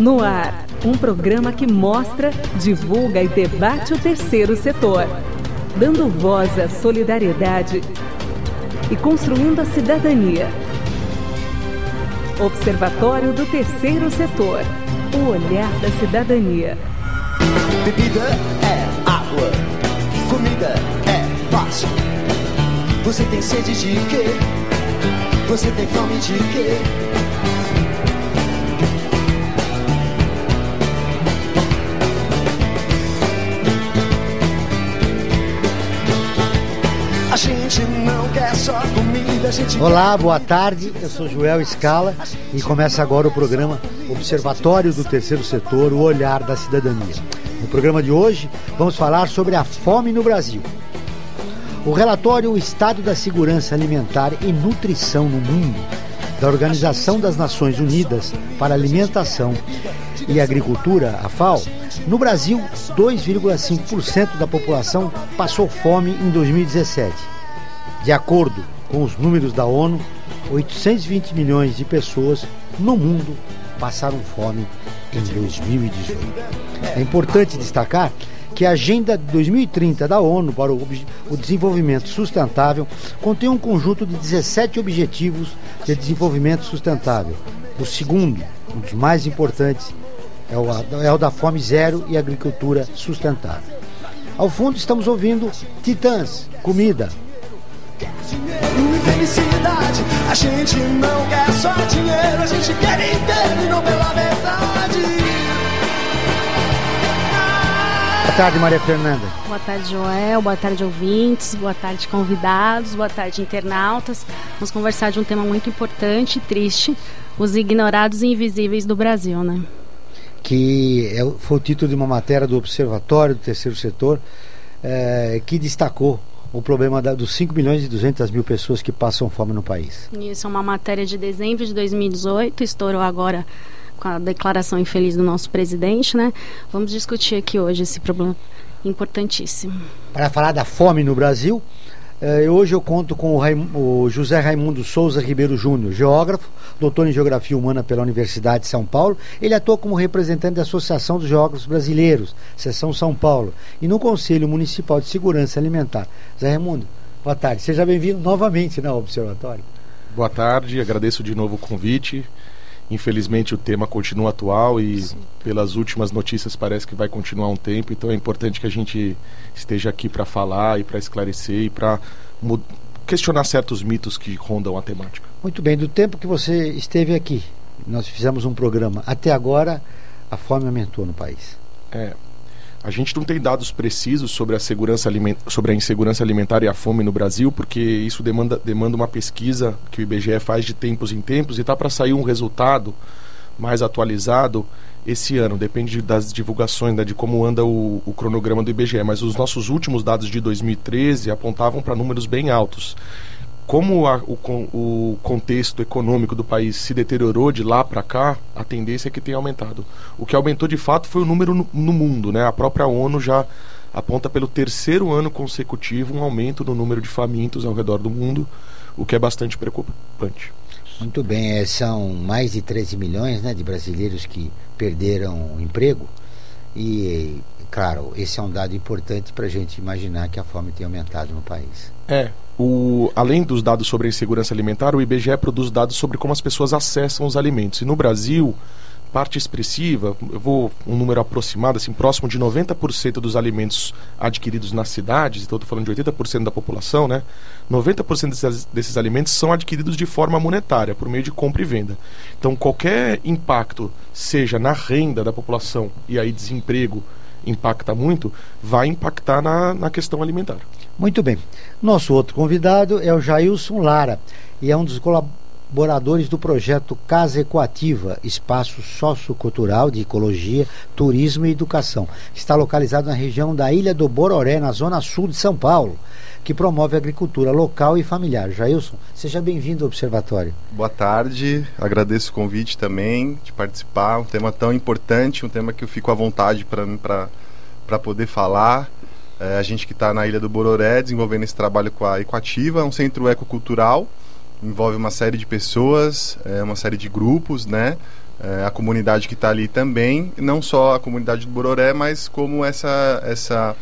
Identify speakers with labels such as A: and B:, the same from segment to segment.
A: No ar, um programa que mostra, divulga e debate o terceiro setor, dando voz à solidariedade e construindo a cidadania. Observatório do Terceiro Setor. O olhar da cidadania.
B: Bebida é água, comida é passo. Você tem sede de quê? Você tem fome de quê? Gente não quer só comida, a gente
C: Olá, boa tarde. Eu sou Joel Scala e começa agora o programa Observatório do Terceiro Setor, o olhar da cidadania. No programa de hoje, vamos falar sobre a fome no Brasil. O relatório O Estado da Segurança Alimentar e Nutrição no Mundo, da Organização das Nações Unidas para Alimentação e Agricultura, a FAO, no Brasil, 2,5% da população passou fome em 2017. De acordo com os números da ONU, 820 milhões de pessoas no mundo passaram fome em 2018. É importante destacar que a Agenda 2030 da ONU para o Desenvolvimento Sustentável contém um conjunto de 17 objetivos de desenvolvimento sustentável. O segundo, um dos mais importantes, é o, é o da fome zero e agricultura sustentável. Ao fundo estamos ouvindo Titãs, comida.
B: Dinheiro e felicidade. A gente não quer só dinheiro, a gente quer inteiro e não pela verdade.
C: Boa tarde, Maria Fernanda.
D: Boa tarde, Joel. Boa tarde, ouvintes. Boa tarde, convidados. Boa tarde, internautas. Vamos conversar de um tema muito importante e triste: os ignorados e invisíveis do Brasil, né?
C: que é, foi o título de uma matéria do Observatório do Terceiro Setor, é, que destacou o problema da, dos 5 milhões e 200 mil pessoas que passam fome no país.
D: Isso é uma matéria de dezembro de 2018, estourou agora com a declaração infeliz do nosso presidente, né? Vamos discutir aqui hoje esse problema importantíssimo.
C: Para falar da fome no Brasil, eh, hoje eu conto com o, Raim, o José Raimundo Souza Ribeiro Júnior, geógrafo, doutor em Geografia Humana pela Universidade de São Paulo. Ele atua como representante da Associação dos Geógrafos Brasileiros, Seção São Paulo, e no Conselho Municipal de Segurança Alimentar. Zé Raimundo, boa tarde. Seja bem-vindo novamente ao Observatório.
E: Boa tarde, agradeço de novo o convite. Infelizmente o tema continua atual e Sim. pelas últimas notícias parece que vai continuar um tempo, então é importante que a gente esteja aqui para falar e para esclarecer e para questionar certos mitos que rondam a temática.
C: Muito bem, do tempo que você esteve aqui, nós fizemos um programa. Até agora a fome aumentou no país.
E: É, a gente não tem dados precisos sobre a, segurança sobre a insegurança alimentar e a fome no Brasil, porque isso demanda, demanda uma pesquisa que o IBGE faz de tempos em tempos e está para sair um resultado mais atualizado esse ano. Depende das divulgações, né, de como anda o, o cronograma do IBGE. Mas os nossos últimos dados de 2013 apontavam para números bem altos como a, o, o, contexto econômico do país se deteriorou de lá para cá, a tendência é que tenha aumentado. O que aumentou de fato foi o número no, no, mundo, né? A própria ONU já aponta pelo terceiro ano consecutivo um aumento no número de famintos ao redor do mundo, o que é bastante preocupante.
C: Muito bem, é, são mais de 13 milhões né, de brasileiros que perderam o emprego e, claro, esse é um dado importante para a gente imaginar que a fome tem aumentado no país.
E: É, o, além dos dados sobre a insegurança alimentar, o IBGE produz dados sobre como as pessoas acessam os alimentos. E no Brasil, parte expressiva, eu vou um número aproximado, assim, próximo de 90% dos alimentos adquiridos nas cidades, então estou falando de 80% da população, né? 90% desses, desses alimentos são adquiridos de forma monetária, por meio de compra e venda. Então qualquer impacto, seja na renda da população e aí desemprego impacta muito, vai impactar na, na questão alimentar.
C: Muito bem. Nosso outro convidado é o Jailson Lara e é um dos colaboradores do projeto Casa Ecoativa, espaço sociocultural de ecologia, turismo e educação. Está localizado na região da Ilha do Bororé, na zona sul de São Paulo, que promove a agricultura local e familiar. Jailson, seja bem-vindo ao Observatório.
F: Boa tarde, agradeço o convite também de participar. Um tema tão importante, um tema que eu fico à vontade para poder falar. É, a gente que está na Ilha do Bororé desenvolvendo esse trabalho com a Ecoativa, é um centro ecocultural, envolve uma série de pessoas, é, uma série de grupos, né? é, a comunidade que está ali também, não só a comunidade do Bororé, mas como essa, essa,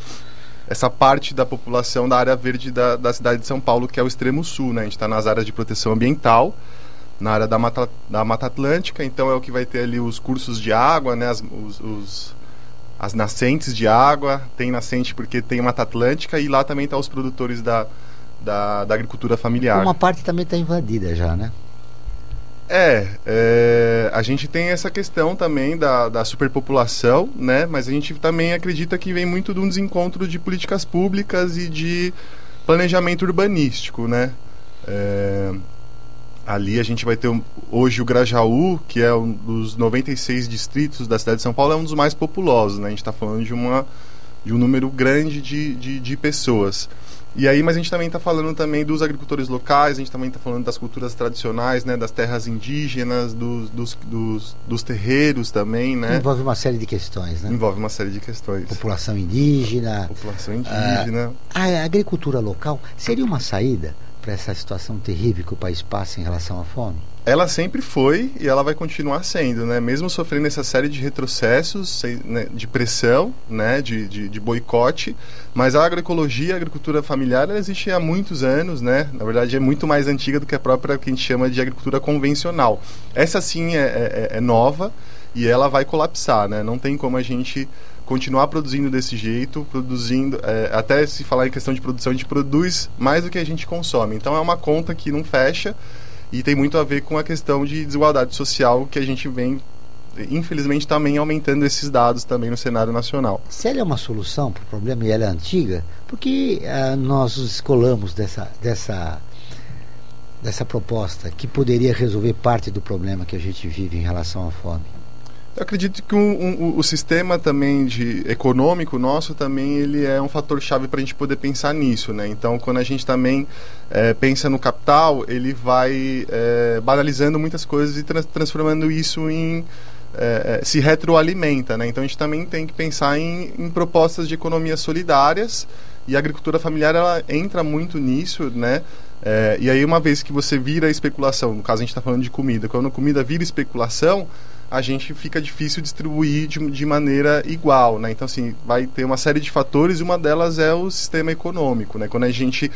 F: essa parte da população da área verde da, da cidade de São Paulo, que é o extremo sul. Né? A gente está nas áreas de proteção ambiental, na área da Mata, da Mata Atlântica, então é o que vai ter ali os cursos de água, né? As, os, os as nascentes de água, tem nascente porque tem Mata Atlântica e lá também estão tá os produtores da, da, da, agricultura familiar.
C: Uma parte também está invadida já, né?
F: É, é, a gente tem essa questão também da, da superpopulação, né? Mas a gente também acredita que vem muito de um desencontro de políticas públicas e de planejamento urbanístico, né? É, ali a gente vai ter um, hoje o Grajaú, que é um dos 96 distritos da cidade de São Paulo, é um dos mais populosos, né? A gente está falando de, uma, de um número grande de, de, de pessoas. E aí, mas a gente também está falando também dos agricultores locais, a gente também está falando das culturas tradicionais, né, das terras indígenas, dos, dos, dos, dos, terreiros também, né?
C: Envolve uma série de questões, né?
F: Envolve uma série de questões.
C: População indígena.
F: População indígena.
C: Ah, a agricultura local seria uma saída para essa situação terrível que o país passa em relação à fome?
F: Ela sempre foi e ela vai continuar sendo, né? Mesmo sofrendo essa série de retrocessos, né? de pressão, né? De, de, de, boicote, mas a agroecologia, a agricultura familiar, ela existe há muitos anos, né? Na verdade, é muito mais antiga do que a própria que a gente chama de agricultura convencional. Essa sim é, é, é nova e ela vai colapsar, né? Não tem como a gente continuar produzindo desse jeito, produzindo, é, até se falar em questão de produção, a gente produz mais do que a gente consome. Então é uma conta que não fecha e tem muito a ver com a questão de desigualdade social que a gente vem infelizmente também aumentando esses dados também no cenário nacional.
C: Se ela é uma solução para o problema e ela é antiga, porque uh, nós nos escolamos dessa, dessa, dessa proposta que poderia resolver parte do problema que a gente vive em relação à fome?
F: Eu acredito que um, um, o sistema também de econômico nosso também ele é um fator chave para a gente poder pensar nisso, né? Então, quando a gente também é, pensa no capital, ele vai é, banalizando muitas coisas e trans transformando isso em é, se retroalimenta, né? Então, a gente também tem que pensar em, em propostas de economias solidárias e a agricultura familiar ela entra muito nisso, né? É, e aí, uma vez que você vira especulação, no caso a gente está falando de comida, quando a comida vira especulação, a gente fica difícil distribuir de, de maneira igual, né? Então, assim, vai ter uma série de fatores e uma delas é o sistema econômico, né? Quando a gente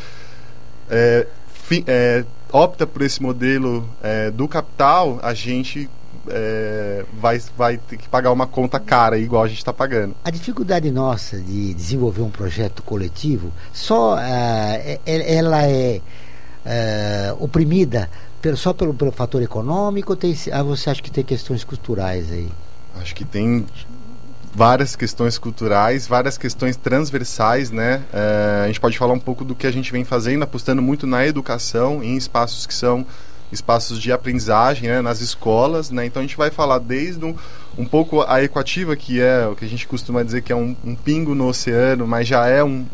F: é, fi, é, opta por esse modelo é, do capital, a gente é, vai, vai ter que pagar uma conta cara, igual a gente está pagando.
C: A dificuldade nossa de desenvolver um projeto coletivo, só uh, ela é uh, oprimida só pelo, pelo fator econômico? Tem, ah, você acha que tem questões culturais aí?
F: Acho que tem várias questões culturais, várias questões transversais, né? É, a gente pode falar um pouco do que a gente vem fazendo, apostando muito na educação, em espaços que são espaços de aprendizagem, né, nas escolas, né? Então a gente vai falar desde um, um pouco a equativa, que é o que a gente costuma dizer que é um, um pingo no oceano, mas já é um,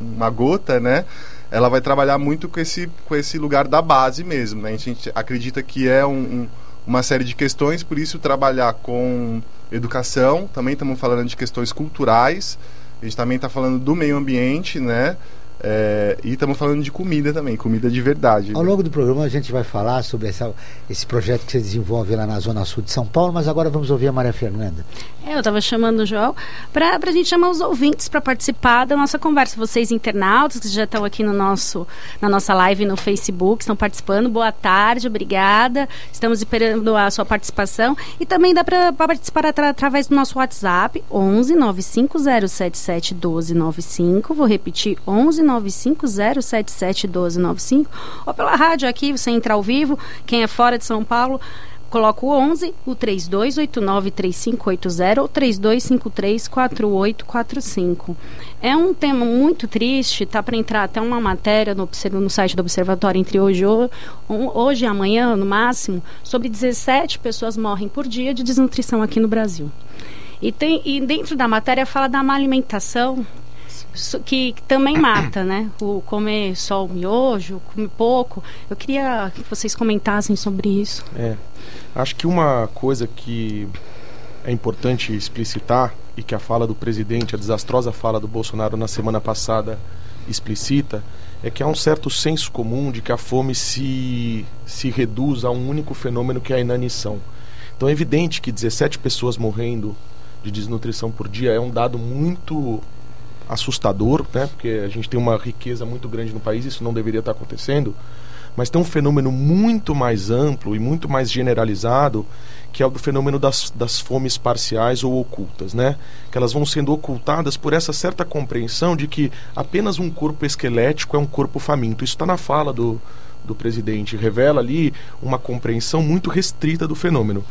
F: uma gota, né? Ela vai trabalhar muito com esse, com esse lugar da base mesmo. Né? A gente acredita que é um, um, uma série de questões, por isso trabalhar com educação, também estamos falando de questões culturais, a gente também está falando do meio ambiente, né? É, e estamos falando de comida também, comida de verdade.
C: Ao longo do programa a gente vai falar sobre essa, esse projeto que você desenvolve lá na Zona Sul de São Paulo, mas agora vamos ouvir a Maria Fernanda.
D: É, eu estava chamando o João para a gente chamar os ouvintes para participar da nossa conversa. Vocês internautas que já estão aqui no nosso, na nossa live no Facebook, estão participando. Boa tarde, obrigada. Estamos esperando a sua participação. E também dá para participar atra, através do nosso WhatsApp, 11 95077 1295. Vou repetir, 11 950771295 ou pela rádio aqui, você entra ao vivo, quem é fora de São Paulo, coloca o 11, o 3289-3580 ou 3253-4845. É um tema muito triste, tá para entrar até uma matéria no, no site do Observatório entre hoje, hoje e amanhã, no máximo, sobre 17 pessoas morrem por dia de desnutrição aqui no Brasil. E, tem, e dentro da matéria fala da má alimentação, que também mata, né? O comer só o miojo, comer pouco. Eu queria que vocês comentassem sobre isso.
E: É. Acho que uma coisa que é importante explicitar e que a fala do presidente, a desastrosa fala do Bolsonaro na semana passada explicita, é que há um certo senso comum de que a fome se, se reduz a um único fenômeno que é a inanição. Então é evidente que 17 pessoas morrendo de desnutrição por dia é um dado muito assustador, né? Porque a gente tem uma riqueza muito grande no país, isso não deveria estar acontecendo. Mas tem um fenômeno muito mais amplo e muito mais generalizado, que é o do fenômeno das, das fomes parciais ou ocultas, né? Que elas vão sendo ocultadas por essa certa compreensão de que apenas um corpo esquelético é um corpo faminto. Isso está na fala do, do presidente, revela ali uma compreensão muito restrita do fenômeno.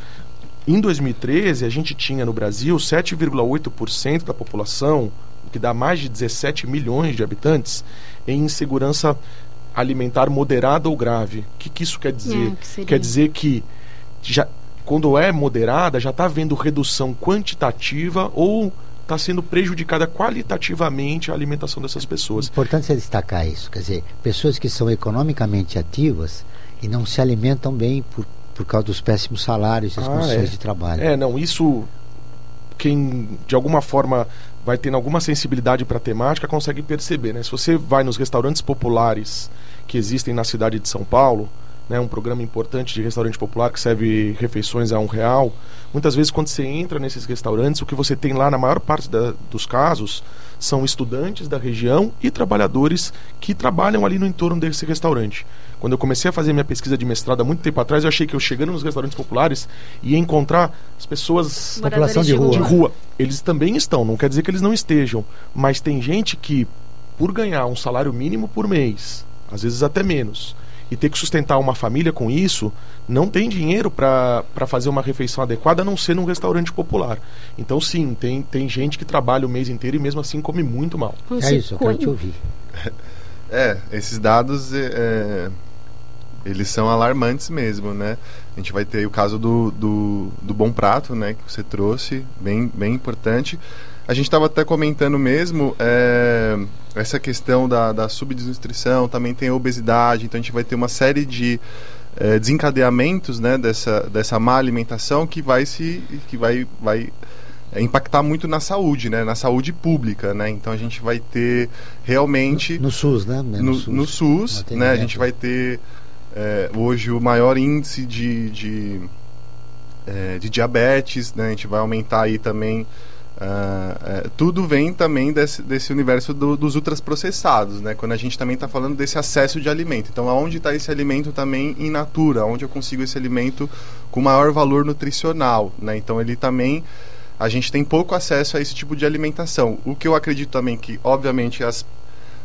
E: Em 2013, a gente tinha no Brasil 7,8% da população, que dá mais de 17 milhões de habitantes, em insegurança alimentar moderada ou grave. O que, que isso quer dizer?
D: É, que
E: quer dizer que já, quando é moderada, já está havendo redução quantitativa ou está sendo prejudicada qualitativamente a alimentação dessas pessoas.
C: Importante você destacar isso, quer dizer, pessoas que são economicamente ativas e não se alimentam bem por, por causa dos péssimos salários e as
E: Ah,
C: condições
E: é.
C: de trabalho.
E: É, não, isso quem de alguma forma vai tendo alguma sensibilidade para a temática consegue perceber, né? Se você vai nos restaurantes populares que existem na cidade de São Paulo, né, um programa importante de restaurante popular que serve refeições a um real, muitas vezes quando você entra nesses restaurantes, o que você tem lá na maior parte da- dos casos são estudantes da região e trabalhadores que trabalham ali no entorno desse restaurante. Quando eu comecei a fazer minha pesquisa de mestrado há muito tempo atrás, eu achei que eu chegando nos restaurantes populares ia encontrar as pessoas
C: População de rua.
E: de rua. Eles também estão, não quer dizer que eles não estejam, mas tem gente que, por ganhar um salário mínimo por mês, às vezes até menos, e ter que sustentar uma família com isso, não tem dinheiro para fazer uma refeição adequada a não ser num restaurante popular. Então, sim, tem, tem gente que trabalha o mês inteiro e mesmo assim come muito mal.
C: É isso, eu quero te ouvir.
F: É, esses dados é, é, eles são alarmantes mesmo, né? A gente vai ter o caso do, do, do Bom Prato, né? Que você trouxe, bem, bem importante. A gente estava até comentando mesmo é, essa questão da, da subnutrição, também tem a obesidade, então a gente vai ter uma série de é, desencadeamentos né, dessa, dessa má alimentação que vai se que vai, vai é, impactar muito na saúde, né, na saúde pública, né? Então a gente vai ter realmente
C: No SUS, né?
F: no, no SUS,
C: No
F: né, a gente vai ter é, hoje o maior índice de, de, é, de diabetes, né, a gente vai aumentar aí também. é, tudo vem também desse, desse universo do- dos ultraprocessados, né? Quando a gente também está falando desse acesso de alimento. Então, aonde está esse alimento também in natura? Onde eu consigo esse alimento com maior valor nutricional, né? Então, ele também a gente tem pouco acesso a esse tipo de alimentação. O que eu acredito também que, obviamente, as,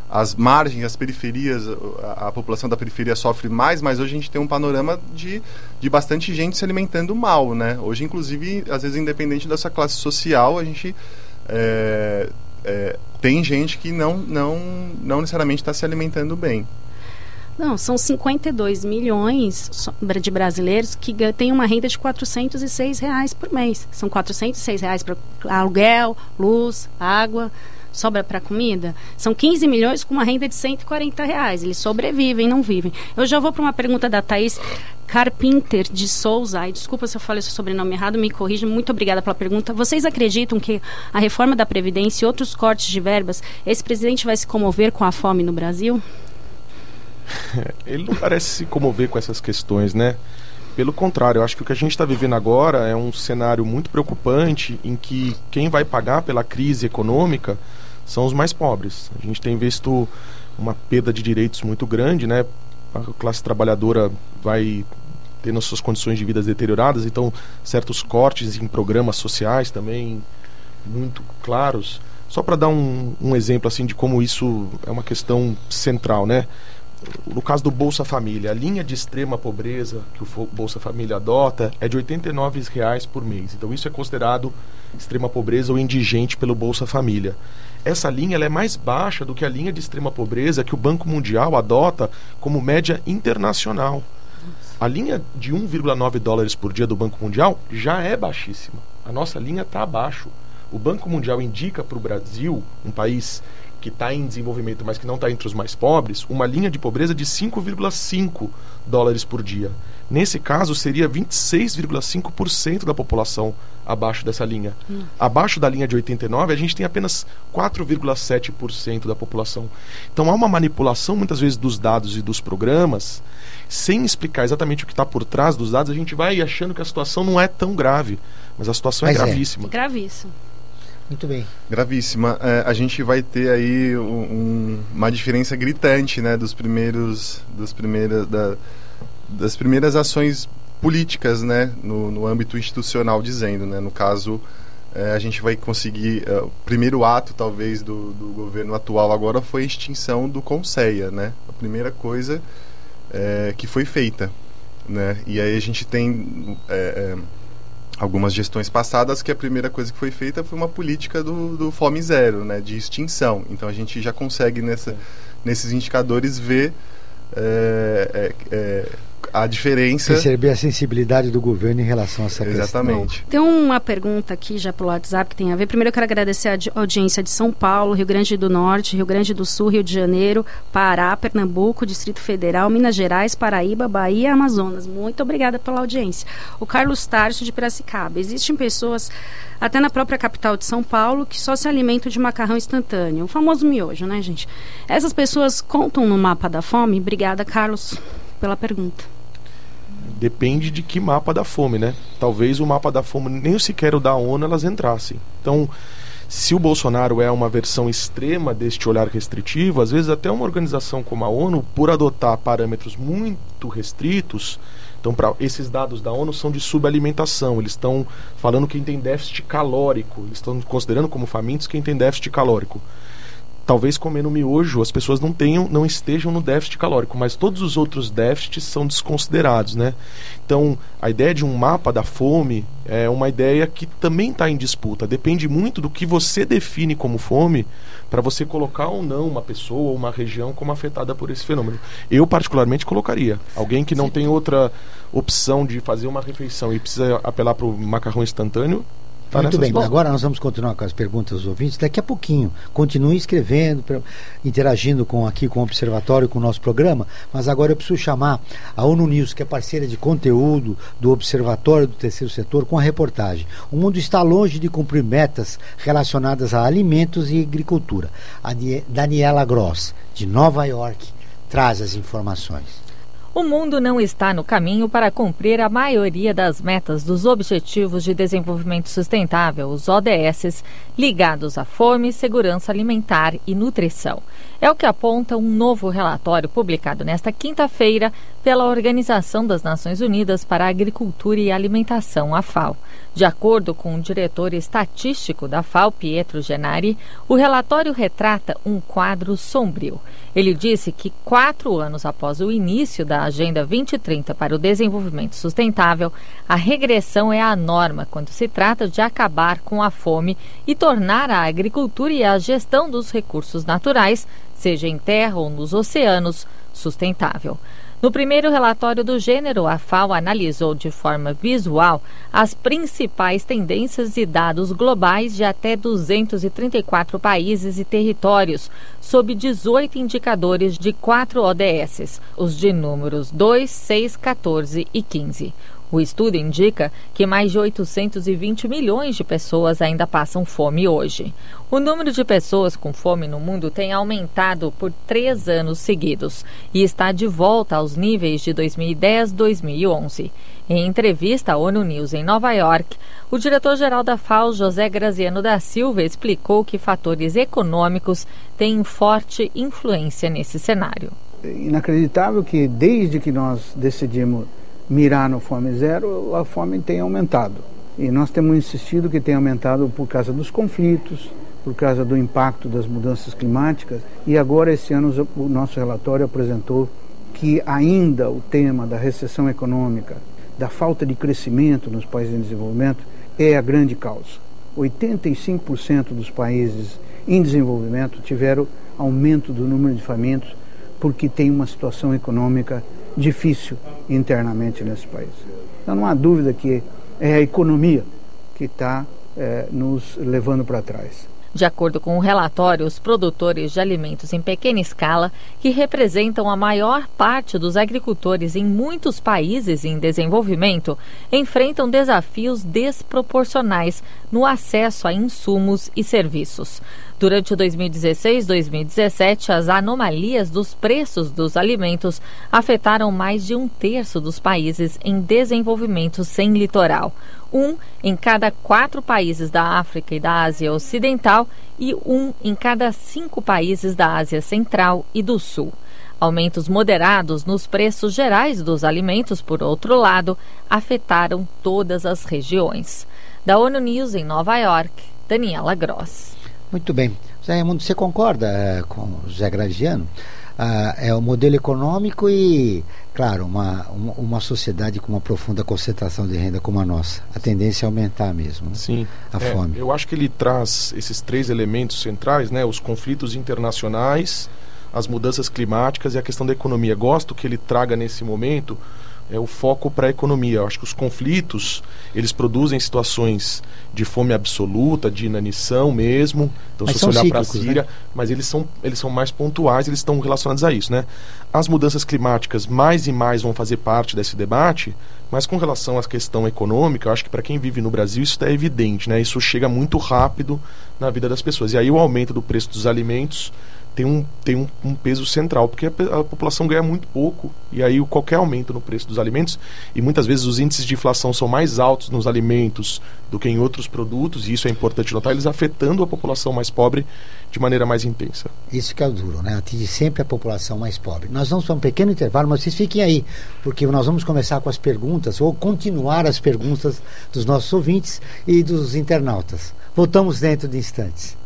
F: as margens, as periferias, a, a população da periferia sofre mais, mas hoje a gente tem um panorama de, de bastante gente se alimentando mal, né? Hoje, inclusive, às vezes, independente dessa classe social, a gente é, é, tem gente que não, não, não necessariamente está se alimentando bem.
D: Não, são 52 milhões de brasileiros que têm uma renda de 406 reais por mês. São 406 reais para aluguel, luz, água, sobra para comida. São 15 milhões com uma renda de 140 reais. Eles sobrevivem, não vivem. Eu já vou para uma pergunta da Thaís Carpinter de Souza. Ai, desculpa se eu falei seu sobrenome errado, me corrija. Muito obrigada pela pergunta. Vocês acreditam que a reforma da Previdência e outros cortes de verbas, esse presidente vai se comover com a fome no Brasil?
E: Ele não parece se comover com essas questões, né? Pelo contrário, eu acho que o que a gente está vivendo agora é um cenário muito preocupante em que quem vai pagar pela crise econômica são os mais pobres. A gente tem visto uma perda de direitos muito grande, né? A classe trabalhadora vai tendo suas condições de vida deterioradas, então certos cortes em programas sociais também muito claros. Só para dar um, um exemplo assim de como isso é uma questão central, né? No caso do Bolsa Família, a linha de extrema pobreza que o Bolsa Família adota é de 89 reais por mês. Então isso é considerado extrema pobreza ou indigente pelo Bolsa Família. Essa linha é mais baixa do que a linha de extrema pobreza que o Banco Mundial adota como média internacional. A linha de 1,9 dólares por dia do Banco Mundial já é baixíssima. A nossa linha está abaixo. O Banco Mundial indica para o Brasil, um país que está em desenvolvimento, mas que não está entre os mais pobres, uma linha de pobreza de 5,5 dólares por dia. Nesse caso, seria 26,5% da população abaixo dessa linha. Hum. Abaixo da linha de 89, a gente tem apenas 4,7% da população. Então há uma manipulação muitas vezes dos dados e dos programas, sem explicar exatamente o que está por trás dos dados, a gente vai achando que a situação não é tão grave, mas a situação é mas é gravíssima. É.
D: Gravíssima.
C: Muito bem.
F: Gravíssima. É, a gente vai ter aí um, uma diferença gritante, né, dos primeiros, dos primeiros, da, das primeiras ações políticas, né, no, no âmbito institucional, dizendo, né, no caso é, a gente vai conseguir é, o primeiro ato talvez do, do, governo atual agora foi a extinção do Conceia, né, a primeira coisa é, que foi feita, né, e aí a gente tem é, é, algumas gestões passadas que a primeira coisa que foi feita foi uma política do, do fome zero, né, de extinção. Então a gente já consegue nessa, nesses indicadores ver é, é, a diferença.
C: Perceber a sensibilidade do governo em relação a essa
F: Exatamente.
C: questão.
D: tem uma pergunta aqui já pelo WhatsApp que tem a ver. Primeiro eu quero agradecer a audiência de São Paulo, Rio Grande do Norte, Rio Grande do Sul, Rio de Janeiro, Pará, Pernambuco, Distrito Federal, Minas Gerais, Paraíba, Bahia e Amazonas. Muito obrigada pela audiência. O Carlos Tarso de Piracicaba. Existem pessoas até na própria capital de São Paulo, que só se alimentam de macarrão instantâneo, o famoso miojo, né, gente? Essas pessoas contam no mapa da fome? Obrigada, Carlos, pela pergunta
E: depende de que mapa da fome, né? Talvez o mapa da fome, nem sequer o da ONU, elas entrassem. Então, se o Bolsonaro é uma versão extrema deste olhar restritivo, às vezes até uma organização como a ONU, por adotar parâmetros muito restritos, então para esses dados da ONU são de subalimentação, eles estão falando quem tem déficit calórico, eles estão considerando como famintos quem tem déficit calórico talvez comendo miojo as pessoas não tenham, não estejam no déficit calórico, mas todos os outros déficits são desconsiderados, né? Então, a ideia de um mapa da fome é uma ideia que também está em disputa. Depende muito do que você define como fome para você colocar ou não uma pessoa ou uma região como afetada por esse fenômeno. Eu particularmente colocaria alguém que não Sim. tem outra opção de fazer uma refeição e precisa apelar para o macarrão instantâneo
C: Muito bem, agora nós vamos continuar com as perguntas dos ouvintes daqui a pouquinho. Continue escrevendo, interagindo com aqui com o Observatório, com o nosso programa, mas agora eu preciso chamar a ONU News, que é parceira de conteúdo do Observatório do Terceiro Setor, com a reportagem. O mundo está longe de cumprir metas relacionadas a alimentos e agricultura. A Daniela Gross, de Nova York, traz as informações
G: o mundo não está no caminho para cumprir a maioria das metas dos Objetivos de Desenvolvimento Sustentável, os ODS, ligados à fome, segurança alimentar e nutrição. É o que aponta um novo relatório publicado nesta quinta-feira pela Organização das Nações Unidas para a Agricultura e Alimentação, a FAO. De acordo com o diretor estatístico da FAO, Pietro Genari, o relatório retrata um quadro sombrio. Ele disse que quatro anos após o início da Agenda 2030 para o Desenvolvimento Sustentável, a regressão é a norma quando se trata de acabar com a fome e tornar a agricultura e a gestão dos recursos naturais, seja em terra ou nos oceanos, sustentável. No primeiro relatório do gênero, a FAO analisou de forma visual as principais tendências e dados globais de até 234 países e territórios, sob 18 indicadores de quatro ODS, os de números 2, 6, 14 e 15. O estudo indica que mais de 820 milhões de pessoas ainda passam fome hoje. O número de pessoas com fome no mundo tem aumentado por três anos seguidos e está de volta aos níveis de 2010-2011. Em entrevista à ONU News em Nova York, o diretor-geral da FAO, José Graziano da Silva, explicou que fatores econômicos têm forte influência nesse cenário.
H: É inacreditável que desde que nós decidimos mirar no Fome Zero, a fome tem aumentado. E nós temos insistido que tem aumentado por causa dos conflitos, por causa do impacto das mudanças climáticas. E agora, esse ano, o nosso relatório apresentou que ainda o tema da recessão econômica, da falta de crescimento nos países em desenvolvimento, é a grande causa. 85% dos países em desenvolvimento tiveram aumento do número de famintos porque tem uma situação econômica difícil internamente nesse país. Então não há dúvida que é a economia que está é, nos levando para trás.
G: De acordo com o relatório, os produtores de alimentos em pequena escala, que representam a maior parte dos agricultores em muitos países em desenvolvimento, enfrentam desafios desproporcionais no acesso a insumos e serviços. Durante o 2016-2017, as anomalias dos preços dos alimentos afetaram mais de um terço dos países em desenvolvimento sem litoral. Um em cada quatro países da África e da Ásia Ocidental e um em cada cinco países da Ásia Central e do Sul. Aumentos moderados nos preços gerais dos alimentos, por outro lado, afetaram todas as regiões. Da ONU News em Nova York, Daniela Gross.
C: Muito bem. Zé Raimundo, você concorda é, com o Zé Graziano? Ah, é o modelo econômico e, claro, uma, uma, uma, sociedade com uma profunda concentração de renda como a nossa. A tendência é aumentar mesmo. Né?
E: Sim.
C: A é, fome.
E: Eu acho que ele traz esses três elementos centrais, né? Os conflitos internacionais, as mudanças climáticas e a questão da economia. Gosto que ele traga nesse momento é o foco para a economia. Eu acho que os conflitos eles produzem situações de fome absoluta, de inanição mesmo. Então, mas se você olhar para a Síria, né? mas eles são, eles são mais pontuais, eles estão relacionados a isso, né? As mudanças climáticas mais e mais vão fazer parte desse debate, mas com relação à questão econômica, eu acho que para quem vive no Brasil isso é evidente, né? Isso chega muito rápido na vida das pessoas. E aí o aumento do preço dos alimentos tem um, tem um, um peso central, porque a, a, população ganha muito pouco, e aí qualquer aumento no preço dos alimentos, e muitas vezes os índices de inflação são mais altos nos alimentos do que em outros produtos, e isso é importante notar, eles afetando a população mais pobre de maneira mais intensa.
C: Isso que é duro, né? Atinge sempre a população mais pobre. Nós vamos para um pequeno intervalo, mas vocês fiquem aí, porque nós vamos começar com as perguntas, ou continuar as perguntas dos nossos ouvintes e dos internautas. Voltamos dentro de instantes.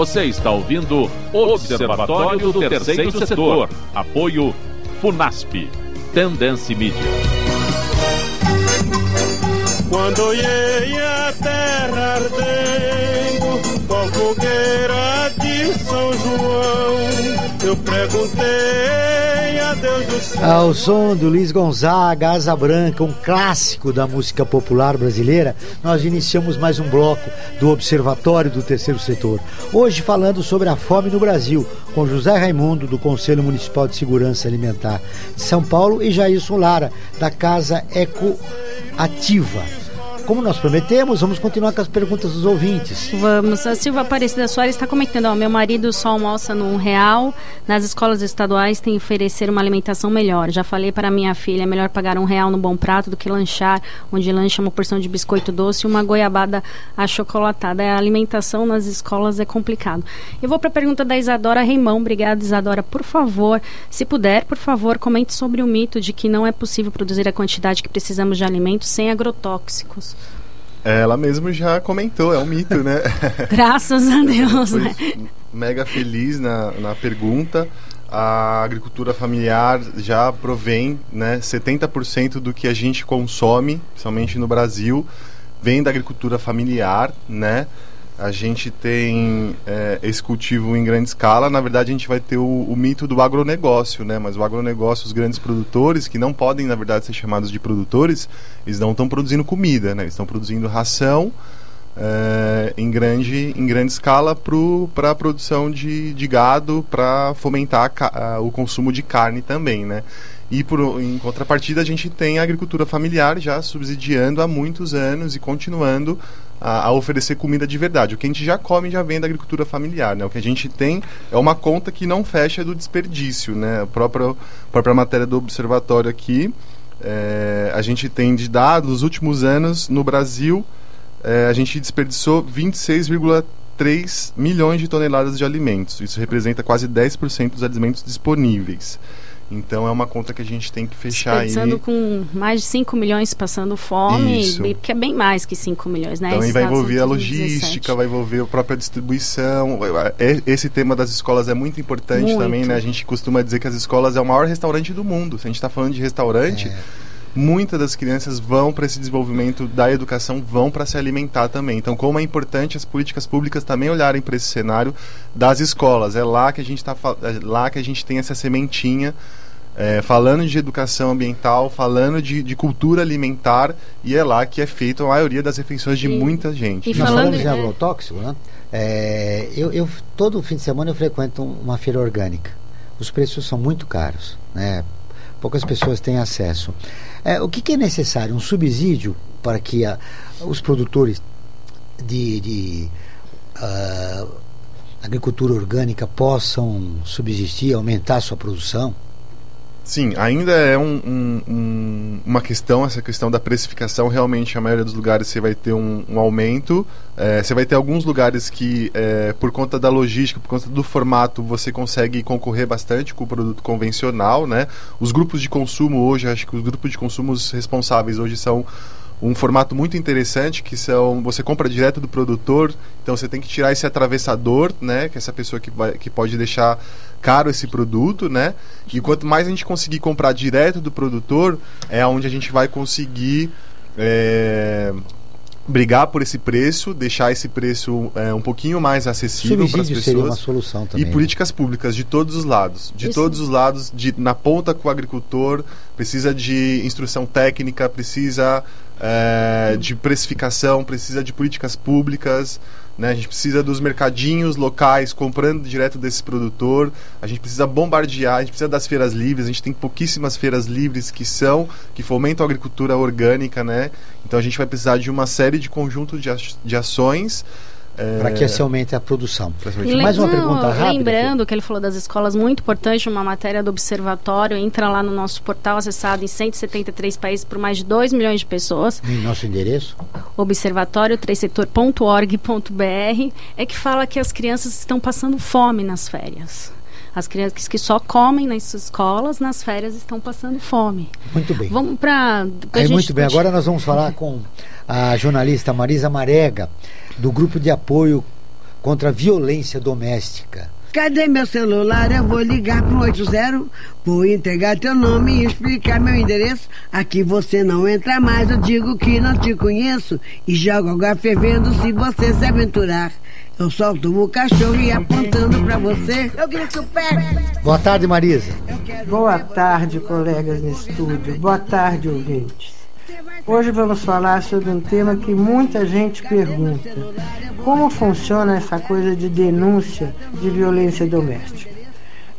I: Você está ouvindo Observatório do Terceiro Setor. Apoio FUNASP. Tendência Mídia.
J: Quando a terra ardendo, com fogueira eu perguntei a Deus do céu.
C: Ao som do Luiz Gonzaga, Asa Branca, um clássico da música popular brasileira, nós iniciamos mais um bloco do Observatório do Terceiro Setor. Hoje falando sobre a fome no Brasil, com José Raimundo, do Conselho Municipal de Segurança Alimentar de São Paulo, e Jailson Lara, da Casa Eco Ativa como nós prometemos, vamos continuar com as perguntas dos ouvintes.
D: Vamos. A Silva Aparecida Soares está comentando: ó, meu marido só almoça no um real. Nas escolas estaduais tem que oferecer uma alimentação melhor. Já falei para minha filha: é melhor pagar um real no bom prato do que lanchar, onde lancha uma porção de biscoito doce e uma goiabada achocolatada. A alimentação nas escolas é complicado. Eu vou para a pergunta da Isadora Reimão. Obrigada, Isadora. Por favor, se puder, por favor, comente sobre o mito de que não é possível produzir a quantidade que precisamos de alimentos sem agrotóxicos.
F: Ela mesmo já comentou, é um mito, né?
D: Graças a Deus, né?
F: Mega feliz na, na pergunta. a agricultura familiar já provém né, 70% do que a gente consome, principalmente no Brasil, vem da agricultura familiar, né? A gente tem é, esse cultivo em grande escala. Na verdade, a gente vai ter o, o, mito do agronegócio, né? Mas o agronegócio, os grandes produtores, que não podem, na verdade, ser chamados de produtores, eles não estão produzindo comida, né? Eles estão produzindo ração é, em, grande, em grande escala para a produção de, de gado, para fomentar a, a, o consumo de carne também, né? E por, em contrapartida a gente tem a agricultura familiar já subsidiando há muitos anos e continuando a, a, oferecer comida de verdade. O que a gente já come já vem da agricultura familiar, né? O que a gente tem é uma conta que não fecha do desperdício, né? A própria, a própria matéria do observatório aqui, é, a gente tem de dados, nos últimos anos, no Brasil, é, a gente desperdiçou 26,3 milhões de toneladas de alimentos. Isso representa quase 10% dos alimentos disponíveis. Então é uma conta que a gente tem que fechar
D: Pensando
F: aí.
D: com mais de 5 milhões passando fome, Isso. que é bem mais que 5 milhões, né?
F: Então aí vai envolver a logística, 17. vai envolver a própria distribuição. É, esse tema das escolas é muito importante muito. também, né? A gente costuma dizer que as escolas é o maior restaurante do mundo. Se a gente está falando de restaurante. É muitas das crianças vão para esse desenvolvimento da educação, vão para se alimentar também. Então, como é importante as políticas públicas também olharem para esse cenário das escolas. É lá que a gente tá, é lá que a gente tem essa sementinha é, falando de educação ambiental, falando de, de, cultura alimentar, e é lá que é feita a maioria das refeições de e, muita gente.
C: E Nós falamos de agrotóxico, né? É, eu, eu, todo fim de semana eu frequento uma feira orgânica. Os preços são muito caros, né? Poucas pessoas têm acesso. É, o que, que, é necessário? Um subsídio para que a, os produtores de, de uh, agricultura orgânica possam subsistir, aumentar sua produção?
F: Sim, ainda é um, um, um, uma questão, essa questão da precificação. Realmente, a maioria dos lugares você vai ter um, aumento. É, você vai ter alguns lugares que, é, por conta da logística, por conta do formato, você consegue concorrer bastante com o produto convencional. Né? Os grupos de consumo hoje, acho que os grupos de consumos responsáveis hoje são um formato muito interessante que são você compra direto do produtor então você tem que tirar esse atravessador né que é essa pessoa que vai que pode deixar caro esse produto né e quanto mais a gente conseguir comprar direto do produtor é onde a gente vai conseguir é, brigar por esse preço, deixar esse preço é, um pouquinho mais acessível para as pessoas.
C: seria uma solução também.
F: E né? políticas públicas de todos os lados, de Isso. todos os lados, de, na ponta com o agricultor, precisa de instrução técnica, precisa é, de precificação, precisa de políticas públicas. Né? A gente precisa dos mercadinhos locais comprando direto desse produtor. A gente precisa bombardear, a gente precisa das feiras livres. A gente tem pouquíssimas feiras livres que são, que fomentam a agricultura orgânica, né? Então a gente vai precisar de uma série de conjunto de, de ações.
C: Para que se aumente a produção. Mais uma pergunta rápida.
D: Lembrando que ele falou das escolas, muito importante, uma matéria do Observatório, entra lá no nosso portal, acessado em 173 países por mais de 2 milhões de pessoas.
C: Em nosso endereço?
D: Observatório, trêssetor.org.br, é que fala que as crianças estão passando fome nas férias. As crianças que só comem nas escolas, nas férias, estão passando fome.
C: Muito bem.
D: Vamos para.
C: Muito bem. Agora nós vamos falar com a jornalista Marisa Marega do grupo de apoio contra a violência doméstica.
K: Cadê meu celular? Eu vou ligar pro 80, vou entregar teu nome e explicar meu endereço. Aqui você não entra mais, eu digo que não te conheço e jogo água fervendo se você se aventurar. Eu solto o cachorro e apontando pra você, eu grito perto.
C: Boa tarde, Marisa.
L: Boa tarde, colegas no estúdio. Boa tarde, ouvintes. Hoje vamos falar sobre um tema que muita gente pergunta: como funciona essa coisa de denúncia de violência doméstica?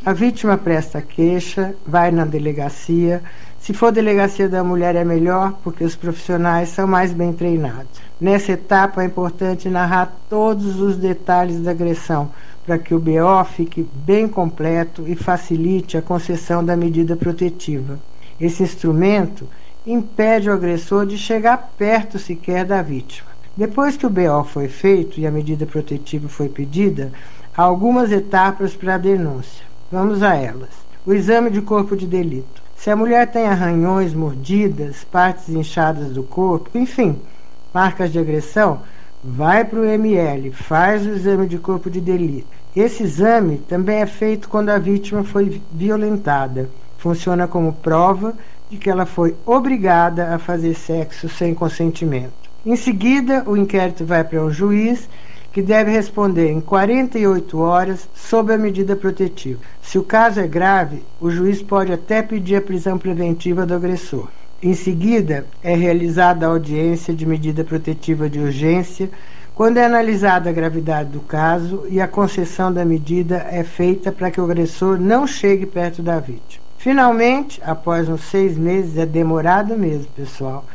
L: A vítima presta queixa, vai na delegacia. Se for delegacia da mulher é melhor, porque os profissionais são mais bem treinados. Nessa etapa é importante narrar todos os detalhes da agressão, para que o BO fique bem completo e facilite a concessão da medida protetiva. Esse instrumento impede o agressor de chegar perto sequer da vítima. Depois que o BO foi feito e a medida protetiva foi pedida, há algumas etapas para a denúncia. Vamos a elas. O exame de corpo de delito. Se a mulher tem arranhões, mordidas, partes inchadas do corpo, enfim, marcas de agressão, vai para o ML, faz o exame de corpo de delito. Esse exame também é feito quando a vítima foi violentada. Funciona como prova de que ela foi obrigada a fazer sexo sem consentimento. Em seguida, o inquérito vai para um juiz que deve responder em 48 horas sob a medida protetiva. Se o caso é grave, o juiz pode até pedir a prisão preventiva do agressor. Em seguida, é realizada a audiência de medida protetiva de urgência, quando é analisada a gravidade do caso e a concessão da medida é feita para que o agressor não chegue perto da vítima. Finalmente, após uns seis meses, é demorado mesmo, pessoal,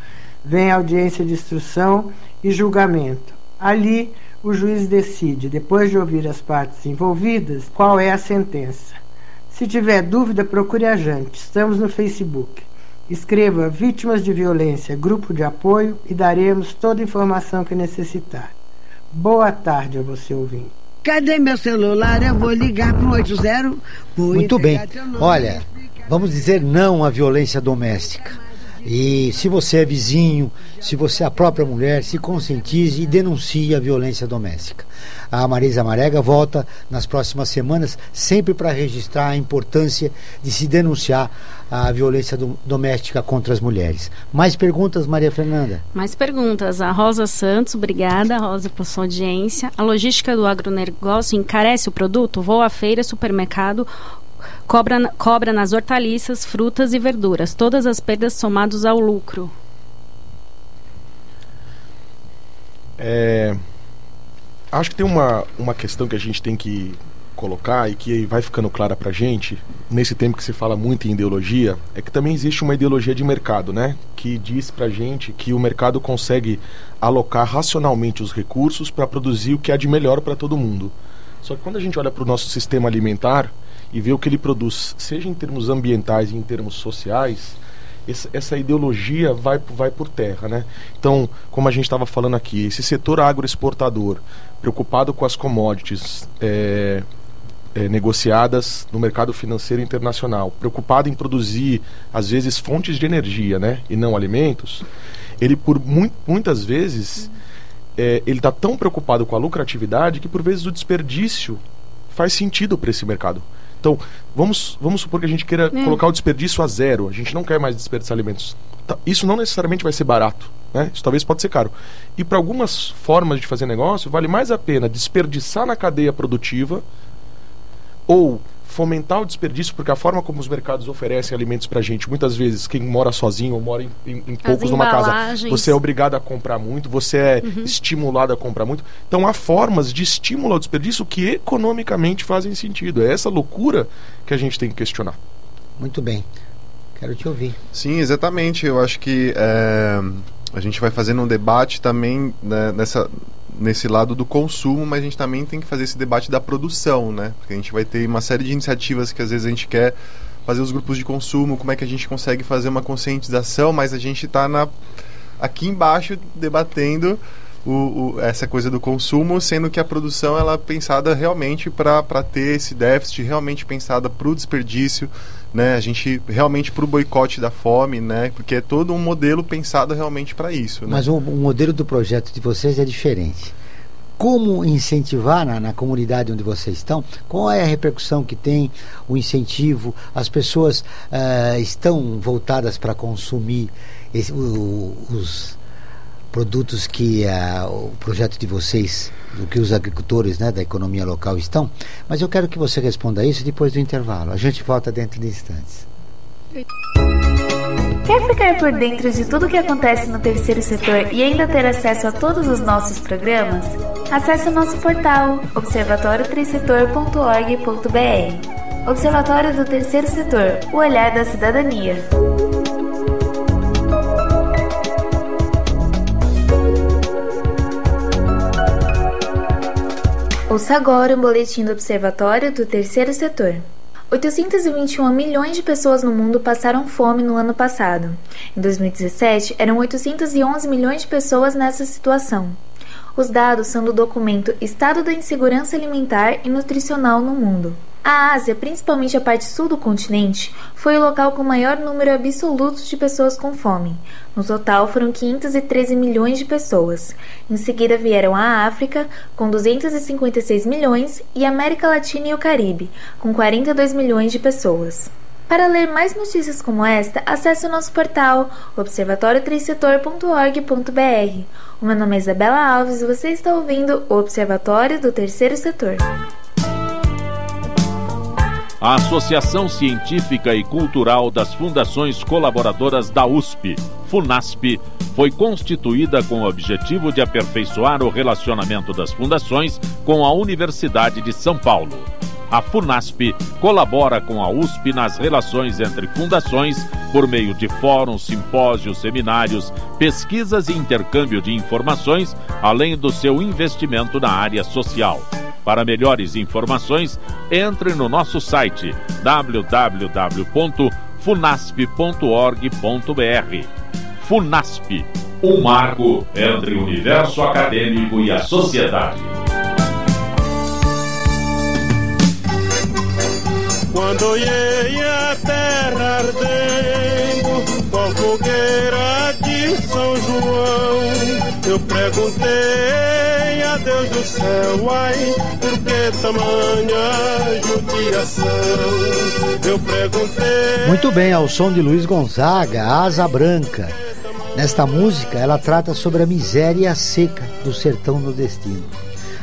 L: vem a audiência de instrução e julgamento. Ali, o juiz decide, depois de ouvir as partes envolvidas, qual é a sentença. Se tiver dúvida, procure a gente. Estamos no Facebook. Escreva Vítimas de Violência, Grupo de Apoio e daremos toda a informação que necessitar. Boa tarde a você ouvinte.
K: Cadê meu celular? Eu vou ligar para o 80. Vou
C: Muito bem. Olha, vamos dizer não à violência doméstica. E se você é vizinho, se você é a própria mulher, se conscientize e denuncie a violência doméstica. A Marisa Marega volta nas próximas semanas, sempre para registrar a importância de se denunciar a violência do- doméstica contra as mulheres. Mais perguntas, Maria Fernanda?
D: Mais perguntas. A Rosa Santos, obrigada, Rosa, por sua audiência. A logística do agronegócio encarece o produto? Vou à feira, supermercado, cobra, cobra nas hortaliças, frutas e verduras. Todas as perdas somadas ao lucro.
E: É, acho que tem uma, uma questão que a gente tem que colocar e que vai ficando clara pra gente, nesse tempo que se fala muito em ideologia, é que também existe uma ideologia de mercado, né? Que diz pra gente que o mercado consegue alocar racionalmente os recursos para produzir o que há de melhor para todo mundo. Só que quando a gente olha para o nosso sistema alimentar e vê o que ele produz, seja em termos ambientais e em termos sociais, essa, ideologia vai, vai por terra, né? Então, como a gente estava falando aqui, esse setor agroexportador, preocupado com as commodities é, é, negociadas no mercado financeiro internacional, preocupado em produzir, às vezes, fontes de energia, né? E não alimentos, ele, por mui- muitas vezes, é, ele está tão preocupado com a lucratividade que, por vezes, o desperdício faz sentido para esse mercado. Então, vamos, vamos supor que a gente queira
D: É.
E: colocar o desperdício a zero. A gente não quer mais desperdiçar alimentos. Tá, Isso não necessariamente vai ser barato. Né? Isso talvez pode ser caro. E para algumas formas de fazer negócio, vale mais a pena desperdiçar na cadeia produtiva ou fomentar o desperdício, porque a forma como os mercados oferecem alimentos pra gente, muitas vezes quem mora sozinho ou mora em, em- em poucos numa casa, você é obrigado a comprar muito, você é
D: Uhum.
E: estimulado a comprar muito. Então há formas de estímulo ao desperdício que economicamente fazem sentido. É essa loucura que a gente tem que questionar.
C: Muito bem. Quero te ouvir.
F: Sim, exatamente. Eu acho que é, a gente vai fazendo um debate também né, nessa, nesse lado do consumo, mas a gente também tem que fazer esse debate da produção, né? Porque a gente vai ter uma série de iniciativas que às vezes a gente quer fazer os grupos de consumo, como é que a gente consegue fazer uma conscientização, mas a gente está aqui embaixo debatendo o, o- essa coisa do consumo, sendo que a produção ela é pensada realmente para ter esse déficit, realmente pensada para o desperdício, né? A gente realmente para o boicote da fome, né? Porque é todo um modelo pensado realmente para isso. Né?
C: Mas o, o modelo do projeto de vocês é diferente. Como incentivar na, na comunidade onde vocês estão? Qual é a repercussão que tem, o incentivo? As pessoas eh, estão voltadas para consumir esse- o- os produtos que ah, o projeto de vocês, do que os agricultores né, da economia local estão? Mas eu quero que você responda isso depois do intervalo. A gente volta dentro de instantes.
M: Quer ficar por dentro de tudo que acontece no terceiro setor e ainda ter acesso a todos os nossos programas? Acesse o nosso portal observatoriotercetor.org.br. Observatório do Terceiro Setor, o olhar da cidadania. Ouça agora um boletim do Observatório do Terceiro Setor. 821 milhões de pessoas no mundo passaram fome no ano passado. Em 2017, eram 811 milhões de pessoas nessa situação. Os dados são do documento Estado da Insegurança Alimentar e Nutricional no Mundo. A Ásia, principalmente a parte sul do continente, foi o local com maior número absoluto de pessoas com fome. No total, foram 513 milhões de pessoas. Em seguida vieram a África, com 256 milhões, e a América Latina e o Caribe, com 42 milhões de pessoas. Para ler mais notícias como esta, acesse o nosso portal observatório3setor.org.br. O meu nome é Isabela Alves e você está ouvindo o Observatório do Terceiro Setor.
I: A Associação Científica e Cultural das Fundações Colaboradoras da USP, FUNASP, foi constituída com o objetivo de aperfeiçoar o relacionamento das fundações com a Universidade de São Paulo. A FUNASP colabora com a USP nas relações entre fundações por meio de fóruns, simpósios, seminários, pesquisas e intercâmbio de informações, além do seu investimento na área social. Para melhores informações, entre no nosso site www.funasp.org.br. Funasp, um marco entre o universo acadêmico e a sociedade.
J: Quando olhei a terra ardendo, qual fogueira de São João, eu perguntei a Deus do céu, ai, por que tamanha judiação? Eu perguntei.
C: Muito bem, ao som de Luiz Gonzaga, Asa Branca. Nesta música, ela trata sobre a miséria e a seca do sertão nordestino.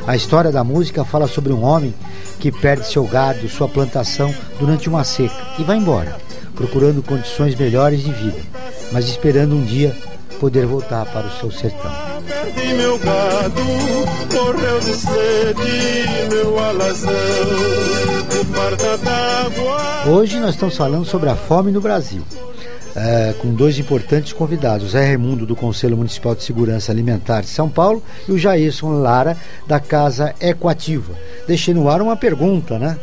C: A história da música fala sobre um homem que perde seu gado, sua plantação durante uma seca e vai embora, procurando condições melhores de vida, mas esperando um dia poder voltar para o seu sertão.
J: Perdi meu gado, de sede, meu alazão.
C: Hoje nós estamos falando sobre a fome no Brasil. É, com dois importantes convidados, Zé Raimundo, do Conselho Municipal de Segurança Alimentar de São Paulo, e o Jairson Lara, da Casa Equativa. Deixei no ar uma pergunta, né?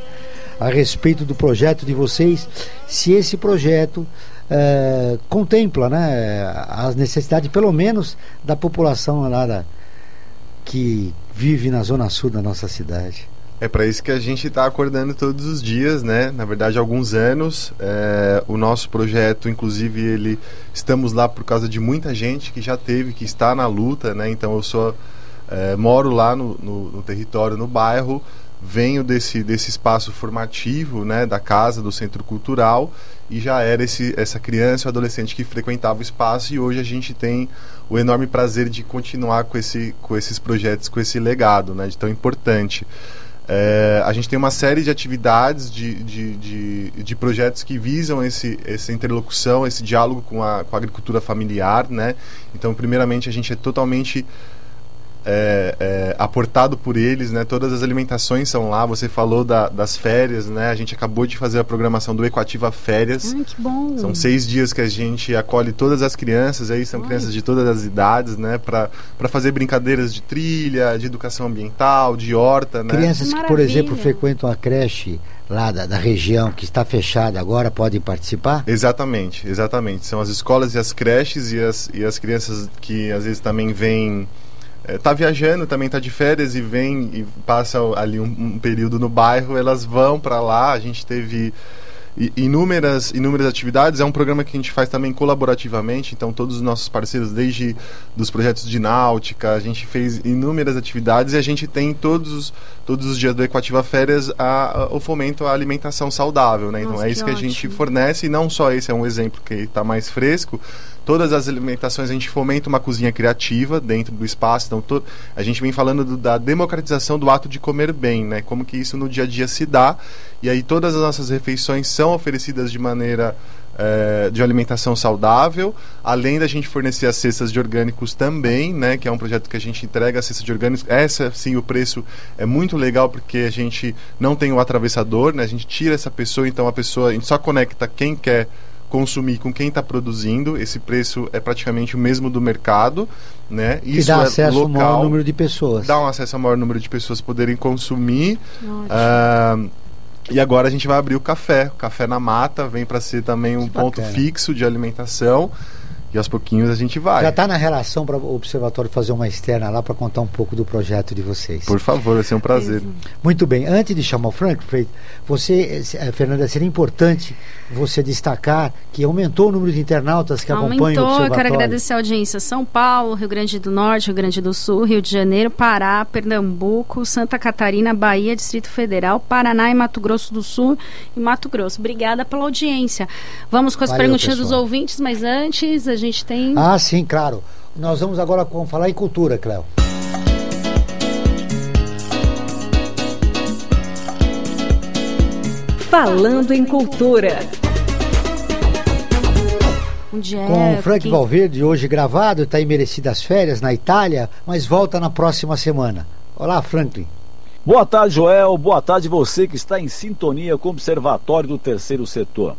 C: A respeito do projeto de vocês, se esse projeto é, contempla né, as necessidades, pelo menos, da população lá da, que vive na zona sul da nossa cidade.
F: É para isso que a gente está acordando todos os dias, né? Na verdade, há alguns anos. É, o nosso projeto, inclusive, ele estamos lá por causa de muita gente que já teve, que está na luta, né? Então, eu sou é, moro lá no, no, no, território, no bairro, venho desse, desse espaço formativo, né? Da casa, do centro cultural e já era esse, essa criança ou adolescente que frequentava o espaço e hoje a gente tem o enorme prazer de continuar com, esse, com esses projetos, com esse legado, né? De tão importante. É, a gente tem uma série de atividades, de, de, de, de, projetos que visam esse, essa interlocução, esse diálogo com a, com a agricultura familiar, né? Então, primeiramente, a gente é totalmente é, é, aportado por eles, né? Todas as alimentações são lá. Você falou da, das férias, né? A gente acabou de fazer a programação do Equativa Férias.
D: Ai, que bom!
F: São seis dias que a gente acolhe todas as crianças. Aí são Ai. crianças de todas as idades, né? Para fazer brincadeiras de trilha, de educação ambiental, de horta, né?
C: Crianças que, por exemplo, frequentam a creche lá da, da, região que está fechada agora podem participar?
F: Exatamente, exatamente. São as escolas e as creches e as, e as crianças que às vezes também vêm está é, viajando, também está de férias e vem e passa ali um, um período no bairro, elas vão para lá. A gente teve inúmeras, inúmeras atividades. É um programa que a gente faz também colaborativamente, então todos os nossos parceiros, desde dos projetos de náutica, a gente fez inúmeras atividades e a gente tem todos os, todos os dias do Equativa Férias a, a, o fomento à alimentação saudável, né? Então Nossa, é isso que, que a gente fornece e não só esse é um exemplo que está mais fresco, todas as alimentações a gente fomenta uma cozinha criativa dentro do espaço. Então, to, a gente vem falando do, da democratização do ato de comer bem, né? Como que isso no dia a dia se dá. E aí todas as nossas refeições são oferecidas de maneira é, de alimentação saudável, além da gente fornecer as cestas de orgânicos também, né, que é um projeto que a gente entrega a cesta de orgânicos. Essa, sim, o preço é muito legal porque a gente não tem o atravessador, né, a gente tira essa pessoa, então a pessoa, a gente só conecta quem quer consumir com quem está produzindo. Esse preço é praticamente o mesmo do mercado, né?
C: Que Isso dá é acesso local, ao maior número de pessoas.
F: Dá um acesso ao maior número de pessoas poderem consumir. Uh, e agora a gente vai abrir o café. O café na mata vem para ser também um que ponto bacana. fixo de alimentação. E aos pouquinhos a gente vai.
C: Já está na relação para o Observatório fazer uma externa lá para contar um pouco do projeto de vocês.
F: Por favor, vai ser um prazer.
C: Muito bem. Antes de chamar o Frank, você, eh, Fernanda, seria importante você destacar que aumentou o número de internautas que
D: aumentou,
C: acompanham o Observatório.
D: Eu quero agradecer a audiência São Paulo, Rio Grande do Norte, Rio Grande do Sul, Rio de Janeiro, Pará, Pernambuco, Santa Catarina, Bahia, Distrito Federal, Paraná e Mato Grosso do Sul e Mato Grosso. Obrigada pela audiência. Vamos com as
C: Valeu,
D: perguntinhas
C: pessoal.
D: dos ouvintes, mas antes a gente tem.
C: Ah, sim, claro. Nós vamos agora com- falar em cultura, Cléo.
A: Falando em Cultura.
D: Onde é?
C: Com o Frank
D: quem-
C: Valverde, hoje gravado, está em merecidas férias na Itália, mas volta na próxima semana. Olá, Franklin.
N: Boa tarde, Joel. Boa tarde você que está em sintonia com o Observatório do Terceiro Setor.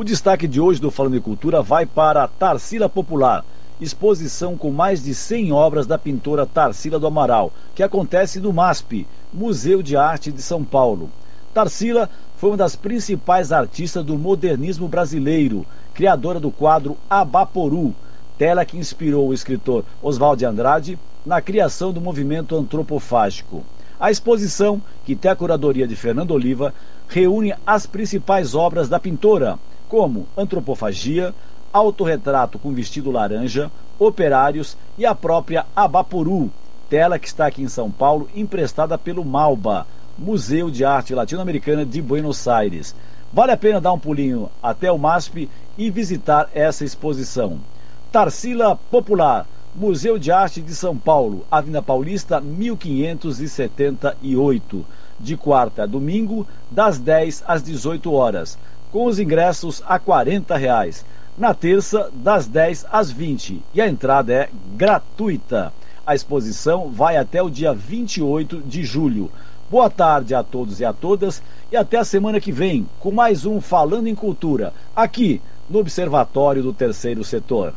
N: O destaque de hoje do Falando em Cultura vai para a Tarsila Popular, exposição com mais de 100 obras da pintora Tarsila do Amaral, que acontece no MASP, Museu de Arte de São Paulo. Tarsila foi uma das principais artistas do modernismo brasileiro, criadora do quadro Abaporu, tela que inspirou o escritor Oswald de Andrade na criação do movimento antropofágico. A exposição, que tem a curadoria de Fernando Oliva, reúne as principais obras da pintora, como Antropofagia, Autorretrato com Vestido Laranja, Operários e a própria Abaporu, tela que está aqui em São Paulo, emprestada pelo Malba, Museu de Arte Latino-Americana de Buenos Aires. Vale a pena dar um pulinho até o MASP e visitar essa exposição. Tarsila Popular, Museu de Arte de São Paulo, Avenida Paulista, 1578, de quarta a domingo, das 10 às 18 horas, com os ingressos a 40 reais. Na terça, das 10 às 20, e a entrada é gratuita. A exposição vai até o dia 28 de julho. Boa tarde a todos e a todas e até a semana que vem com mais um Falando em Cultura, aqui no Observatório do Terceiro Setor.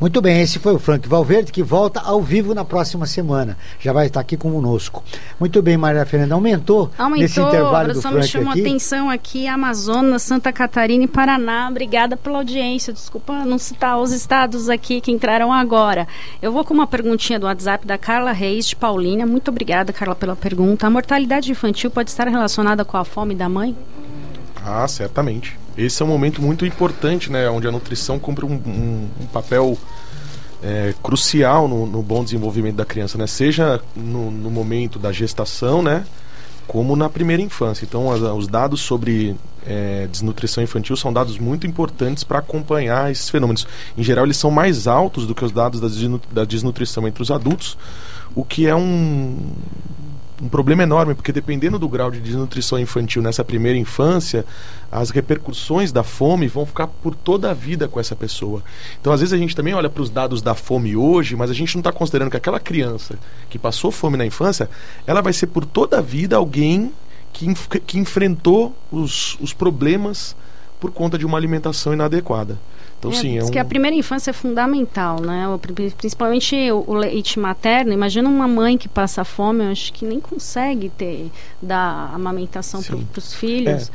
C: Muito bem, esse foi o Frank Valverde, que volta ao vivo na próxima semana. Já vai estar aqui conosco. Muito bem, Maria Fernanda. Aumentou,
D: Aumentou,
C: nesse intervalo do
D: só me
C: Frank
D: chamou a
C: aqui?
D: atenção aqui Amazonas, Santa Catarina e Paraná. Obrigada pela audiência. Desculpa não citar os estados aqui que entraram agora. Eu vou com uma perguntinha do WhatsApp da Carla Reis de Paulínia. Muito obrigada, Carla, pela pergunta. A mortalidade infantil pode estar relacionada com a fome da mãe?
E: Ah, certamente. Esse é um momento muito importante, né? Onde a nutrição cumpre um, um- um papel é, crucial no, no bom desenvolvimento da criança, né? Seja no, no momento da gestação, né? Como na primeira infância. Então, as- os dados sobre é, desnutrição infantil são dados muito importantes para acompanhar esses fenômenos. Em geral, eles são mais altos do que os dados da, desnu- da desnutrição entre os adultos, o que é um, um problema enorme, porque dependendo do grau de desnutrição infantil nessa primeira infância, as repercussões da fome vão ficar por toda a vida com essa pessoa. Então, às vezes, a gente também olha para os dados da fome hoje, mas a gente não está considerando que aquela criança que passou fome na infância, ela vai ser por toda a vida alguém que, que enfrentou os, os problemas por conta de uma alimentação inadequada. Então,
D: É,
E: sim, é um...
D: que a primeira infância é fundamental, né? Principalmente o, leite materno. Imagina uma mãe que passa fome, eu acho que nem consegue ter dar amamentação para os filhos.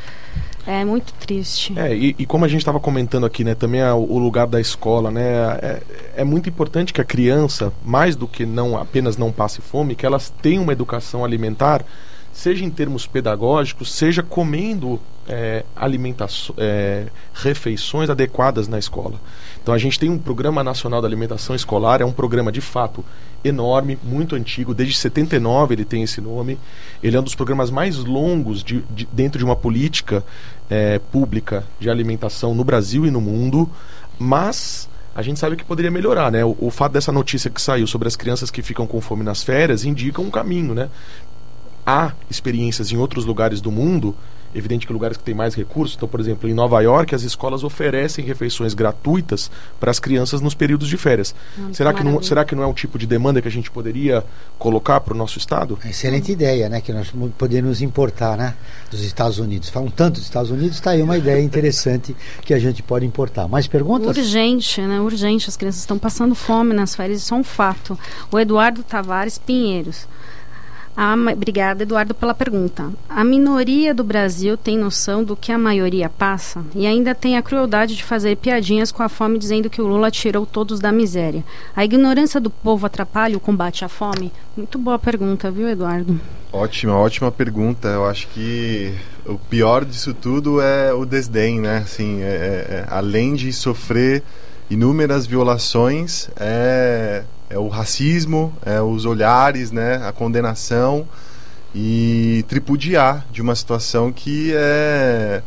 D: É. muito triste.
E: É, e, e como a gente estava comentando aqui, né, também a- o lugar da escola, né, é, é muito importante que a criança, mais do que não apenas não passe fome, que elas tenham uma educação alimentar, seja em termos pedagógicos, seja comendo é, é, refeições adequadas na escola. Então a gente tem um programa nacional da alimentação escolar, é um programa de fato enorme, muito antigo, desde 79 ele tem esse nome. Ele é um dos programas mais longos de, de- dentro de uma política é, pública de alimentação no Brasil e no mundo, mas a gente sabe que poderia melhorar, né? O, o fato dessa notícia que saiu sobre as crianças que ficam com fome nas férias indica um caminho, né? Há experiências em outros lugares do mundo, evidente que lugares que têm mais recursos, então, por exemplo, em Nova York, as escolas oferecem refeições gratuitas para as crianças nos períodos de férias.
C: Hum,
E: será, que não, será que não é um tipo de demanda que a gente poderia colocar para o nosso estado?
C: Excelente ideia, né? Que nós poderíamos importar, né? Dos Estados Unidos. Falam tanto dos Estados Unidos, está aí uma ideia interessante que a gente pode importar. Mais perguntas?
D: Urgente, né? Urgente. As crianças estão passando fome nas férias, isso é um fato. O Eduardo Tavares Pinheiros. Ah, obrigada, Eduardo, pela pergunta. A minoria do Brasil tem noção do que a maioria passa e ainda tem a crueldade de fazer piadinhas com a fome dizendo que o Lula tirou todos da miséria. A ignorância do povo atrapalha o combate à fome? Muito boa pergunta, viu, Eduardo?
F: Ótima, ótima pergunta. Eu acho que o pior disso tudo é o desdém, né? Assim, é, é, é além de sofrer inúmeras violações, é é o racismo, é os olhares, né, a condenação e tripudiar de uma situação que é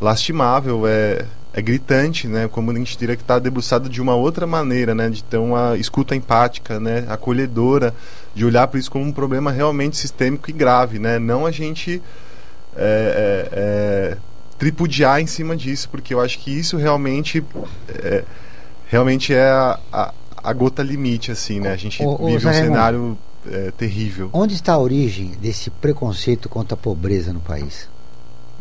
F: lastimável, é, é gritante, né, como a gente teria que estar tá debruçado de uma outra maneira, né, de ter uma escuta empática, né, acolhedora, de olhar para isso como um problema realmente sistêmico e grave, né, não a gente é, é, é, tripudiar em cima disso, porque eu acho que isso realmente é, realmente é a, a a gota limite, assim, né? A gente o, vive o um cenário é, terrível.
C: Onde está a origem desse preconceito contra a pobreza no país?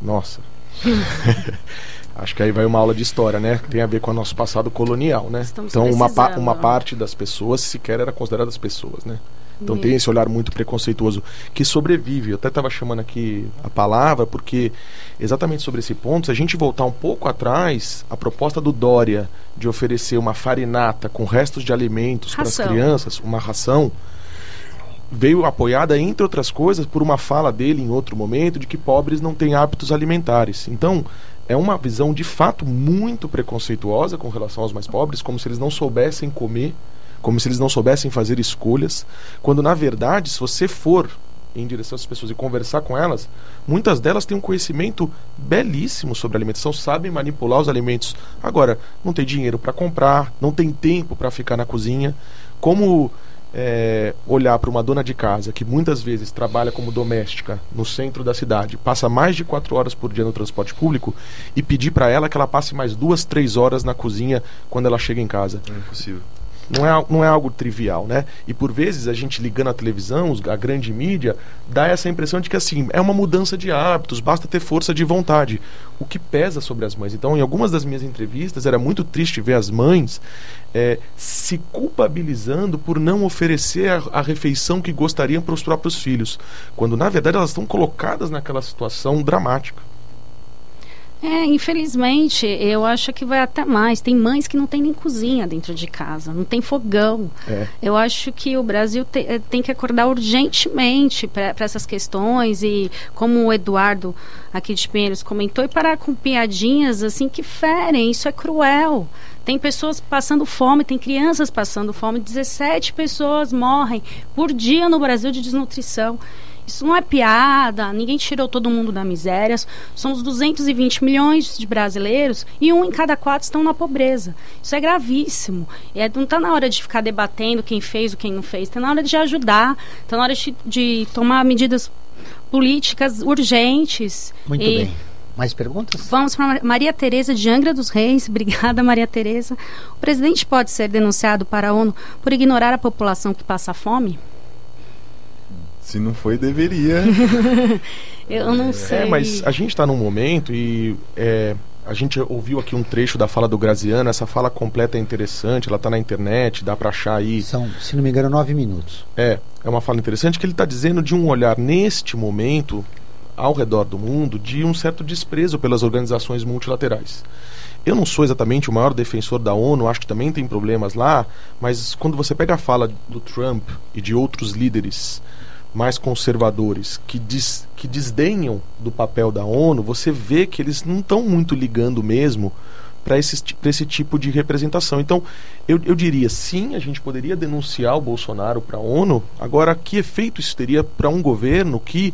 E: Nossa. Acho que aí vai uma aula de história, né? Tem a ver com o nosso passado colonial, né? Estamos então, uma, pa uma parte das pessoas sequer era considerada as pessoas, né? Então tem esse olhar muito preconceituoso que sobrevive. Eu até estava chamando aqui a palavra porque exatamente sobre esse ponto, se a gente voltar um pouco atrás, a proposta do Dória de oferecer uma farinata com restos de alimentos para as crianças, uma ração, veio apoiada, entre outras coisas, por uma fala dele em outro momento de que pobres não têm hábitos alimentares. Então, é uma visão de fato muito preconceituosa com relação aos mais pobres, como se eles não soubessem comer como se eles não soubessem fazer escolhas, quando na verdade, se você for em direção às pessoas e conversar com elas, muitas delas têm um conhecimento belíssimo sobre alimentação, sabem manipular os alimentos. Agora, não tem dinheiro para comprar, não tem tempo para ficar na cozinha. Como é, olhar para uma dona de casa que muitas vezes trabalha como doméstica no centro da cidade, passa mais de quatro horas por dia no transporte público e pedir para ela que ela passe mais duas, três horas na cozinha quando ela chega em casa?
F: É impossível.
E: Não é, não é algo trivial, né? E por vezes a gente ligando a televisão, a grande mídia, dá essa impressão de que assim, é uma mudança de hábitos, basta ter força de vontade. O que pesa sobre as mães. Então, em algumas das minhas entrevistas, era muito triste ver as mães é, se culpabilizando por não oferecer a, a refeição que gostariam para os próprios filhos, quando na verdade elas estão colocadas naquela situação dramática.
D: É, infelizmente, eu acho que vai até mais. Tem mães que não tem nem cozinha dentro de casa, não tem fogão. É. Eu acho que o Brasil te, eh, tem que acordar urgentemente para essas questões e, como o Eduardo aqui de Pinheiros comentou, e parar com piadinhas assim que ferem. Isso é cruel. Tem pessoas passando fome, tem crianças passando fome. 17 pessoas morrem por dia no Brasil de desnutrição. Isso não é piada, ninguém tirou todo mundo da miséria. Somos 220 milhões de brasileiros e um em cada quatro estão na pobreza. Isso é gravíssimo. É, não está na hora de ficar debatendo quem fez ou quem não fez, está na hora de ajudar, está na hora de, de, tomar medidas políticas urgentes.
C: Muito e... bem. Mais perguntas?
D: Vamos para Maria Tereza de Angra dos Reis. Obrigada, Maria Tereza. O presidente pode ser denunciado para a ONU por ignorar a população que passa fome?
F: Se não foi, deveria.
D: eu não é, sei.
E: É, mas a gente está num momento e é, a gente ouviu aqui um trecho da fala do Graziano. Essa fala completa é interessante, ela está na internet, dá para achar aí.
C: São, se não me engano, nove minutos.
E: É, é uma fala interessante que ele está dizendo de um olhar neste momento ao redor do mundo de um certo desprezo pelas organizações multilaterais. Eu não sou exatamente o maior defensor da ONU, acho que também tem problemas lá, mas quando você pega a fala do Trump e de outros líderes mais conservadores que, diz, que desdenham do papel da ONU, você vê que eles não estão muito ligando mesmo para esse, esse tipo de representação. Então, eu, eu diria, sim, a gente poderia denunciar o Bolsonaro para a ONU. Agora, que efeito isso teria para um governo que,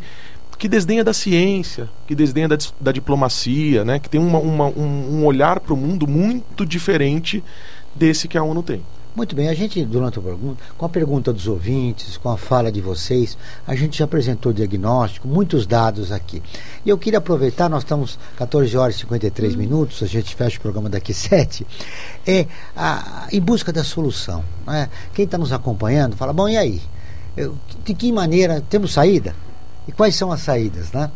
E: que desdenha da ciência, que desdenha da, da diplomacia, né? que tem uma, uma, um, um olhar para o mundo muito diferente desse que a ONU tem?
C: Muito bem, a gente, durante o programa, com a pergunta dos ouvintes, com a fala de vocês, a gente já apresentou o diagnóstico, muitos dados aqui. E eu queria aproveitar, nós estamos 14 horas e 53 minutos, a gente fecha o programa daqui 7, é a, em busca da solução. Né? Quem está nos acompanhando fala, bom, e aí? Eu, de que maneira temos saída? E quais são as saídas, né?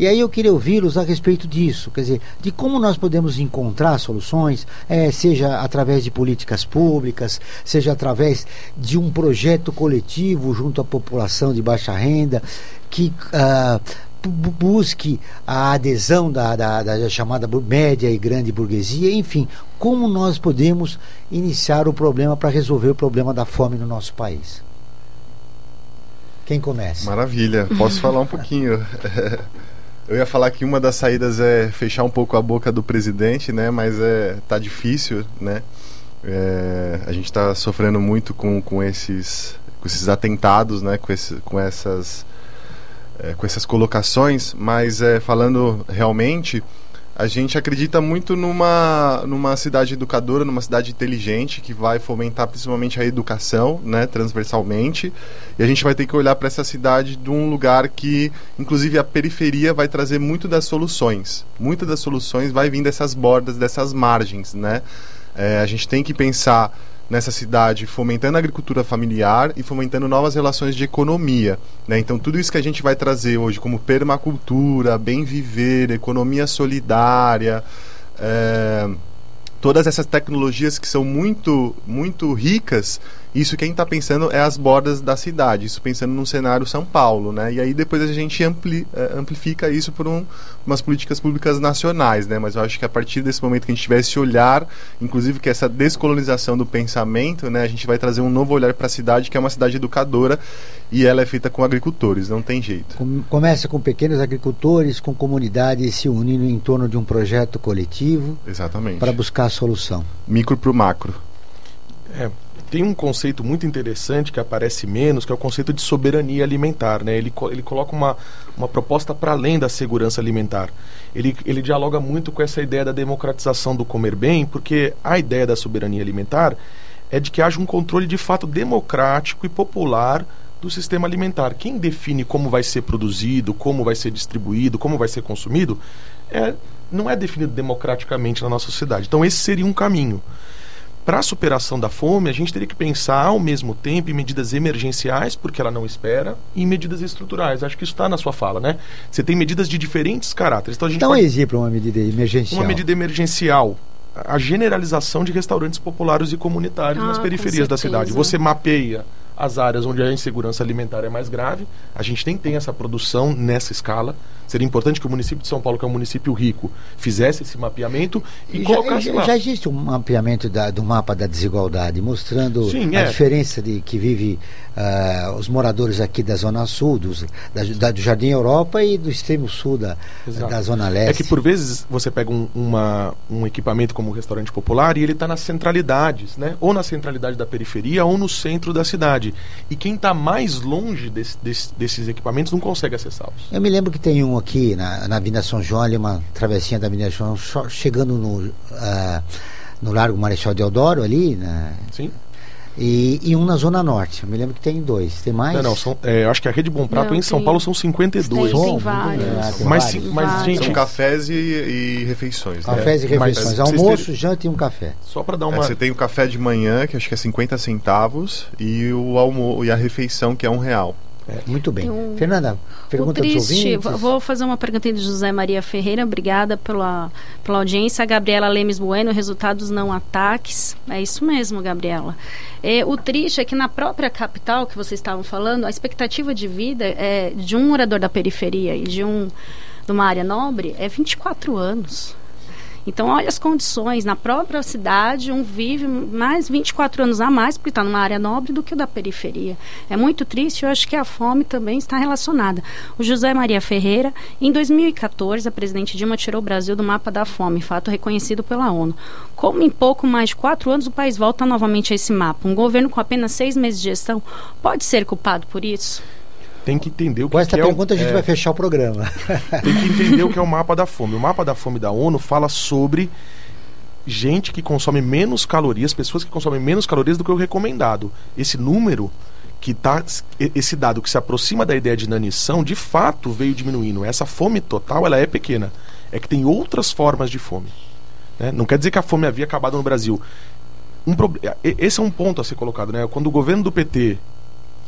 C: E aí eu queria ouvi-los a respeito disso, quer dizer, de como nós podemos encontrar soluções, é, seja através de políticas públicas, seja através de um projeto coletivo junto à população de baixa renda, que uh, busque a adesão da, da, da, chamada média e grande burguesia, enfim, como nós podemos iniciar o problema para resolver o problema da fome no nosso país. Quem começa?
F: Maravilha, posso falar um pouquinho. Eu ia falar que uma das saídas é fechar um pouco a boca do presidente, né? Mas é tá difícil, né? É, a gente está sofrendo muito com, com esses com esses atentados, né? Com, esse, com essas é, com essas colocações, mas é, falando realmente, a gente acredita muito numa, numa cidade educadora, numa cidade inteligente, que vai fomentar principalmente a educação, né, transversalmente. E a gente vai ter que olhar para essa cidade de um lugar que, inclusive, a periferia vai trazer muito das soluções. Muitas das soluções vai vir dessas bordas, dessas margens, né? É, a gente tem que pensar nessa cidade, fomentando a agricultura familiar e fomentando novas relações de economia. Né? Então, tudo isso que a gente vai trazer hoje, como permacultura, bem viver, economia solidária, é, todas essas tecnologias que são muito, muito ricas isso quem está pensando é as bordas da cidade, isso pensando num cenário São Paulo, né? E aí depois a gente ampli, uh, amplifica isso por um, umas políticas públicas nacionais, né? Mas eu acho que a partir desse momento que a gente tiver esse olhar, inclusive que essa descolonização do pensamento, né? A gente vai trazer um novo olhar para a cidade, que é uma cidade educadora e ela é feita com agricultores, não tem jeito.
C: Começa com pequenos agricultores, com comunidades se unindo em torno de um projeto coletivo.
F: Exatamente.
C: Para buscar a solução.
F: Micro para o macro.
E: É, tem um conceito muito interessante que aparece menos, que é o conceito de soberania alimentar. Né? Ele, ele coloca uma, uma proposta para além da segurança alimentar. Ele, ele dialoga muito com essa ideia da democratização do comer bem, porque a ideia da soberania alimentar é de que haja um controle de fato democrático e popular do sistema alimentar. Quem define como vai ser produzido, como vai ser distribuído, como vai ser consumido, é, não é definido democraticamente na nossa sociedade. Então, esse seria um caminho para a superação da fome, a gente teria que pensar ao mesmo tempo em medidas emergenciais, porque ela não espera, e em medidas estruturais. Acho que isso está na sua fala, né? Você tem medidas de diferentes caráteres.
C: Então,
E: a gente
C: Dá
E: pode...
C: um exemplo, uma medida emergencial.
E: Uma medida emergencial. A generalização de restaurantes populares e comunitários ah, nas periferias da cidade. Você mapeia as áreas onde a insegurança alimentar é mais grave. A gente nem tem essa produção nessa escala. Seria importante que o município de São Paulo, que é um município rico, fizesse esse mapeamento e, e colocasse
C: já,
E: lá.
C: Já existe um mapeamento da, do mapa da desigualdade, mostrando Sim, a é. diferença de que vive uh, os moradores aqui da Zona Sul, dos, da, da, do Jardim Europa e do extremo sul da, da Zona Leste.
E: É que por vezes você pega um, uma, um equipamento como o restaurante popular e ele está nas centralidades, né? ou na centralidade da periferia ou no centro da cidade. E quem está mais longe desse, desse, desses equipamentos não consegue acessá-los.
C: Eu me lembro que tem um aqui na, na Avenida São João, ali uma travessinha da Avenida São João, chegando no, uh, no Largo Marechal Deodoro ali, né?
E: Sim.
C: E, e, um na Zona Norte. Eu me lembro que tem dois. Tem mais?
E: Não, não. São, é, acho que a Rede Bom Prato não, em São Paulo são 52.
D: Tem, tem vários.
E: É, tem mas, vários. mas, gente.
F: São cafés e, e refeições.
C: Né? Cafés
F: né?
C: e refeições. Mas, Almoço, janta e um café.
E: Só para dar uma.
F: É, você tem o café de manhã, que acho que é 50 centavos, e, o almo e a refeição, que é um real.
C: É, muito bem. Um, Fernanda, pergunta triste, dos ouvintes.
D: Vou fazer uma pergunta de José Maria Ferreira. Obrigada pela, pela audiência. Gabriela Lemes Bueno, resultados não ataques. É isso mesmo, Gabriela. É, o triste é que na própria capital que vocês estavam falando, a expectativa de vida é, de um morador da periferia e de, um, de uma área nobre é 24 anos. Então, olha as condições. Na própria cidade, um vive mais 24 anos a mais, porque está numa área nobre, do que o da periferia. É muito triste, eu acho que a fome também está relacionada. O José Maria Ferreira, em 2014, a presidente Dilma tirou o Brasil do mapa da fome, fato reconhecido pela ONU. Como em pouco mais de quatro anos o país volta novamente a esse mapa, um governo com apenas seis meses de gestão pode ser culpado por isso?
E: Tem que entender o que,
C: Com essa
E: que
C: pergunta
E: é
C: a gente
E: é,
C: vai fechar o programa.
E: Tem que entender o que é o mapa da fome. O mapa da fome da ONU fala sobre gente que consome menos calorias, pessoas que consomem menos calorias do que o recomendado. Esse número que tá esse dado que se aproxima da ideia de inanição, de fato veio diminuindo. Essa fome total, ela é pequena. É que tem outras formas de fome. Né? Não quer dizer que a fome havia acabado no Brasil. Um. Esse é um ponto a ser colocado, né? Quando o governo do PT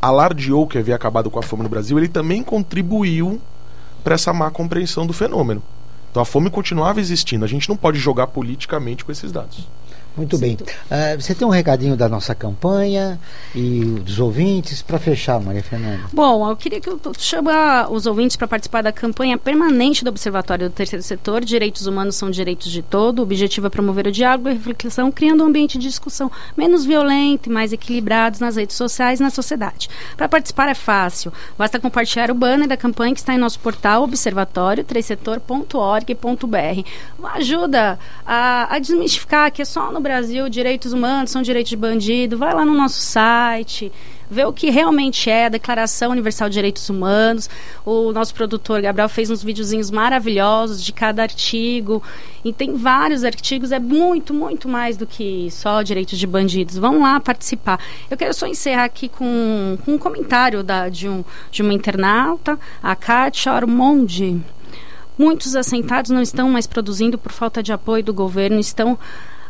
E: alardeou que havia acabado com a fome no Brasil, ele também contribuiu para essa má compreensão do fenômeno. Então a fome continuava existindo. A gente não pode jogar politicamente com esses dados.
C: Muito bem. Uh, você tem um recadinho da nossa campanha e dos ouvintes para fechar, Maria Fernanda?
D: Bom, eu queria que eu chamar os ouvintes para participar da campanha permanente do Observatório do Terceiro Setor. Direitos humanos são direitos de todo. O objetivo é promover o diálogo e a reflexão, criando um ambiente de discussão menos violento e mais equilibrado nas redes sociais e na sociedade. Para participar é fácil. Basta compartilhar o banner da campanha que está em nosso portal observatório Ajuda a, a desmistificar que é só no Brasil direitos humanos são direitos de bandido, vai lá no nosso site, vê o que realmente é a Declaração Universal de Direitos Humanos. O nosso produtor Gabriel fez uns videozinhos maravilhosos de cada artigo. E tem vários artigos, é muito, muito mais do que só direitos de bandidos. Vão lá participar. Eu quero só encerrar aqui com, com um comentário da, de, um, de uma internauta, a Kátia Armondi. Muitos assentados não estão mais produzindo por falta de apoio do governo, estão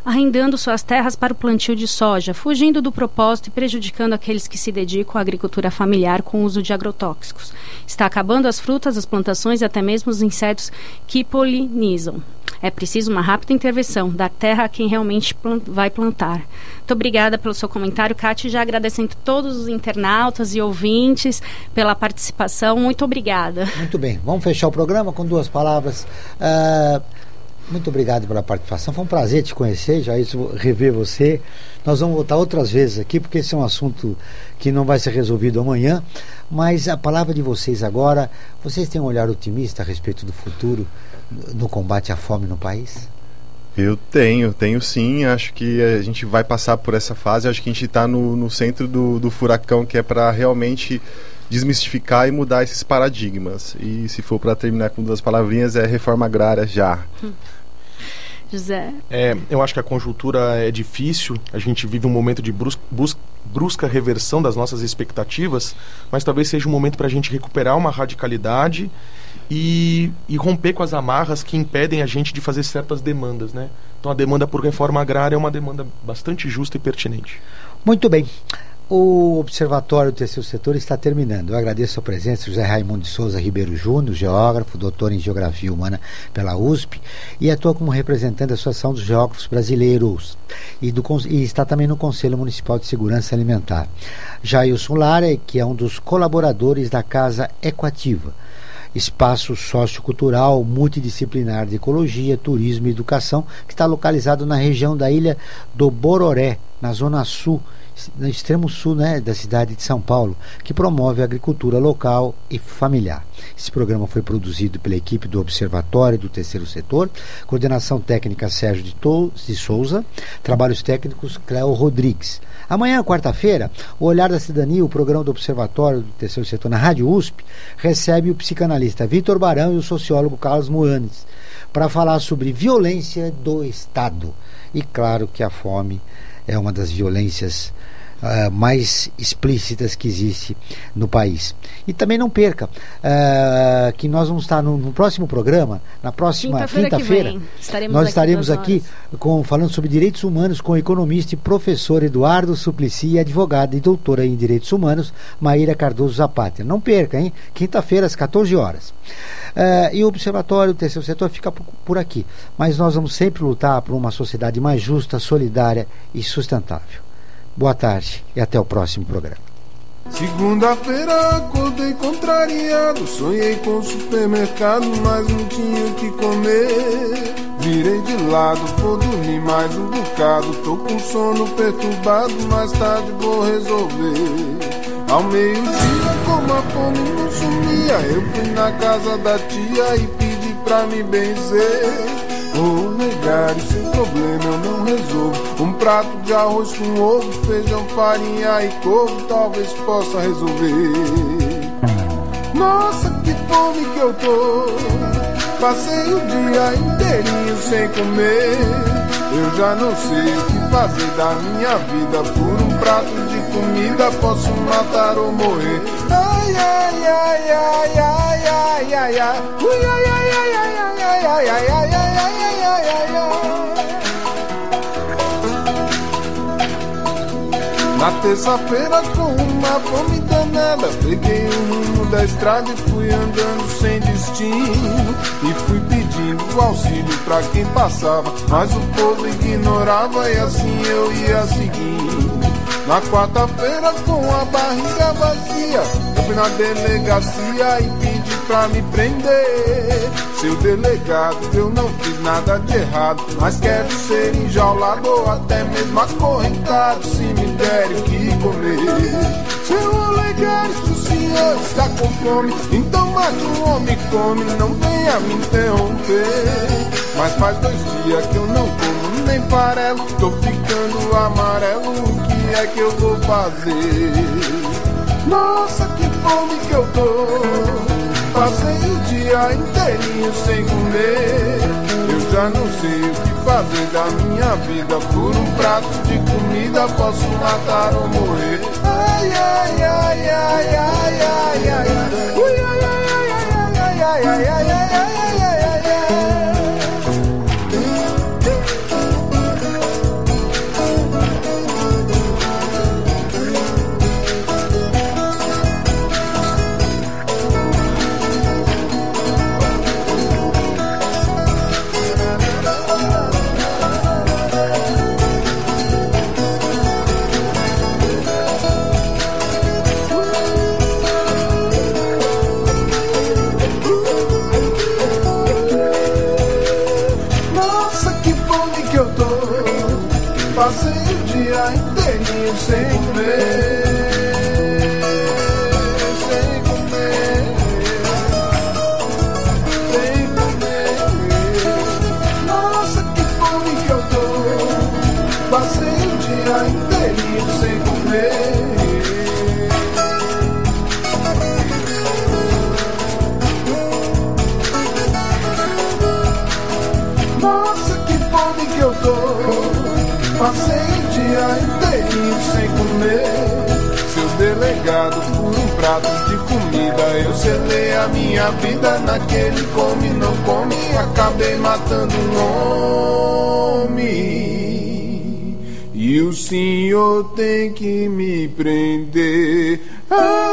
D: arrendando suas terras para o plantio de soja, fugindo do propósito e prejudicando aqueles que se dedicam à agricultura familiar com o uso de agrotóxicos. Está acabando as frutas, as plantações e até mesmo os insetos que polinizam. É preciso uma rápida intervenção, dar terra a quem realmente plant vai plantar. Muito obrigada pelo seu comentário, Cátia. Já agradecendo todos os internautas e ouvintes pela participação. Muito obrigada.
C: Muito bem. Vamos fechar o programa com duas palavras. Uh muito obrigado pela participação. Foi um prazer te conhecer, já isso rever você. Nós vamos voltar outras vezes aqui, porque esse é um assunto que não vai ser resolvido amanhã. Mas a palavra de vocês agora, vocês têm um olhar otimista a respeito do futuro no combate à fome no país?
F: Eu tenho, tenho sim. Acho que a gente vai passar por essa fase. Acho que a gente está no, no centro do, do furacão, que é para realmente desmistificar e mudar esses paradigmas. E se for para terminar com duas palavrinhas, é reforma agrária já.
D: José?
E: É, eu acho que a conjuntura é difícil, a gente vive um momento de brusca, brusca reversão das nossas expectativas, mas talvez seja um momento para a gente recuperar uma radicalidade e, e, romper com as amarras que impedem a gente de fazer certas demandas. Né? Então a demanda por reforma agrária é uma demanda bastante justa e pertinente.
C: Muito bem. O Observatório do Terceiro Setor está terminando. Eu agradeço a presença José Raimundo de Souza Ribeiro Júnior, geógrafo, doutor em Geografia Humana pela USP, e atua como representante da Associação dos Geógrafos Brasileiros e, do, e está também no Conselho Municipal de Segurança Alimentar. Jailson Lara, que é um dos colaboradores da Casa Equativa espaço sociocultural multidisciplinar de ecologia, turismo e educação, que está localizado na região da ilha do Bororé, na zona sul no extremo sul né, da cidade de São Paulo, que promove a agricultura local e familiar. Esse programa foi produzido pela equipe do Observatório do Terceiro Setor, coordenação técnica Sérgio de, de Souza, trabalhos técnicos Cléo Rodrigues. Amanhã, quarta-feira, o Olhar da Cidadania, o programa do Observatório do Terceiro Setor na Rádio USP, recebe o psicanalista Vitor Barão e o sociólogo Carlos Moanes para falar sobre violência do Estado. E claro que a fome é uma das violências uh, mais explícitas que existe no país. E também não perca uh, que nós vamos estar no, no próximo programa, na próxima quinta-feira, quinta nós estaremos aqui com, falando sobre direitos humanos com o economista e professor Eduardo Suplicy, advogada e doutora em direitos humanos, Maíra Cardoso Zapata. Não perca, hein? Quinta-feira, às 14 horas. Uh, e o Observatório do Terceiro Setor fica por aqui. Mas nós vamos sempre lutar por uma sociedade mais justa, solidária e sustentável. Boa tarde e até o próximo programa.
J: Segunda-feira acordei contrariado, sonhei com o supermercado, mas não tinha o que comer. Virei de lado, vou dormir mais um bocado, tô com sono perturbado, mais tarde vou resolver. Ao meio-dia, como a fome não sumia, eu fui na casa da tia e pedi pra me benzer. Vou negar, e sem problema eu não resolvo. Um prato de arroz com ovo, feijão, farinha e couve, talvez possa resolver. Nossa, que fome que eu tô! Passei o dia inteirinho sem comer. Eu já não sei o que fazer da minha vida. Por um prato de comida posso matar ou morrer. Ai, ai, ai, ai, ai, ai, ai, ai. Ai, ai, ai, ai, ai, ai, ai, ai, ai, ai. Na terça-feira com uma fome danada Peguei o rumo da estrada e fui andando sem destino. E fui pedindo auxílio pra quem passava Mas o povo ignorava e assim eu ia seguindo. Na quarta-feira com a barriga vazia Eu fui na delegacia e pedi pra me prender Seu delegado, eu não fiz nada de errado Mas quero ser enjaulado ou até mesmo acorrentado Se me derem o que comer Seu Olegário, se o senhor está com fome Então mate um homem come, não venha me interromper Mas faz dois dias que eu não como nem farelo Tô ficando amarelo, é que eu vou fazer? Nossa, que fome que eu tô. Passei o dia inteirinho sem comer. Eu já não sei o que fazer da minha vida. Por um prato de comida posso matar ou morrer. Ai, ai, ai, ai, ai, ai, ai, ai. Ui, ai, ai, ai, ai, ai, ai, ai, ai. passei o dia inteirinho sem comer. De comida, eu selei a minha vida naquele come, não come. Acabei matando um homem. E o senhor tem que me prender. Ai,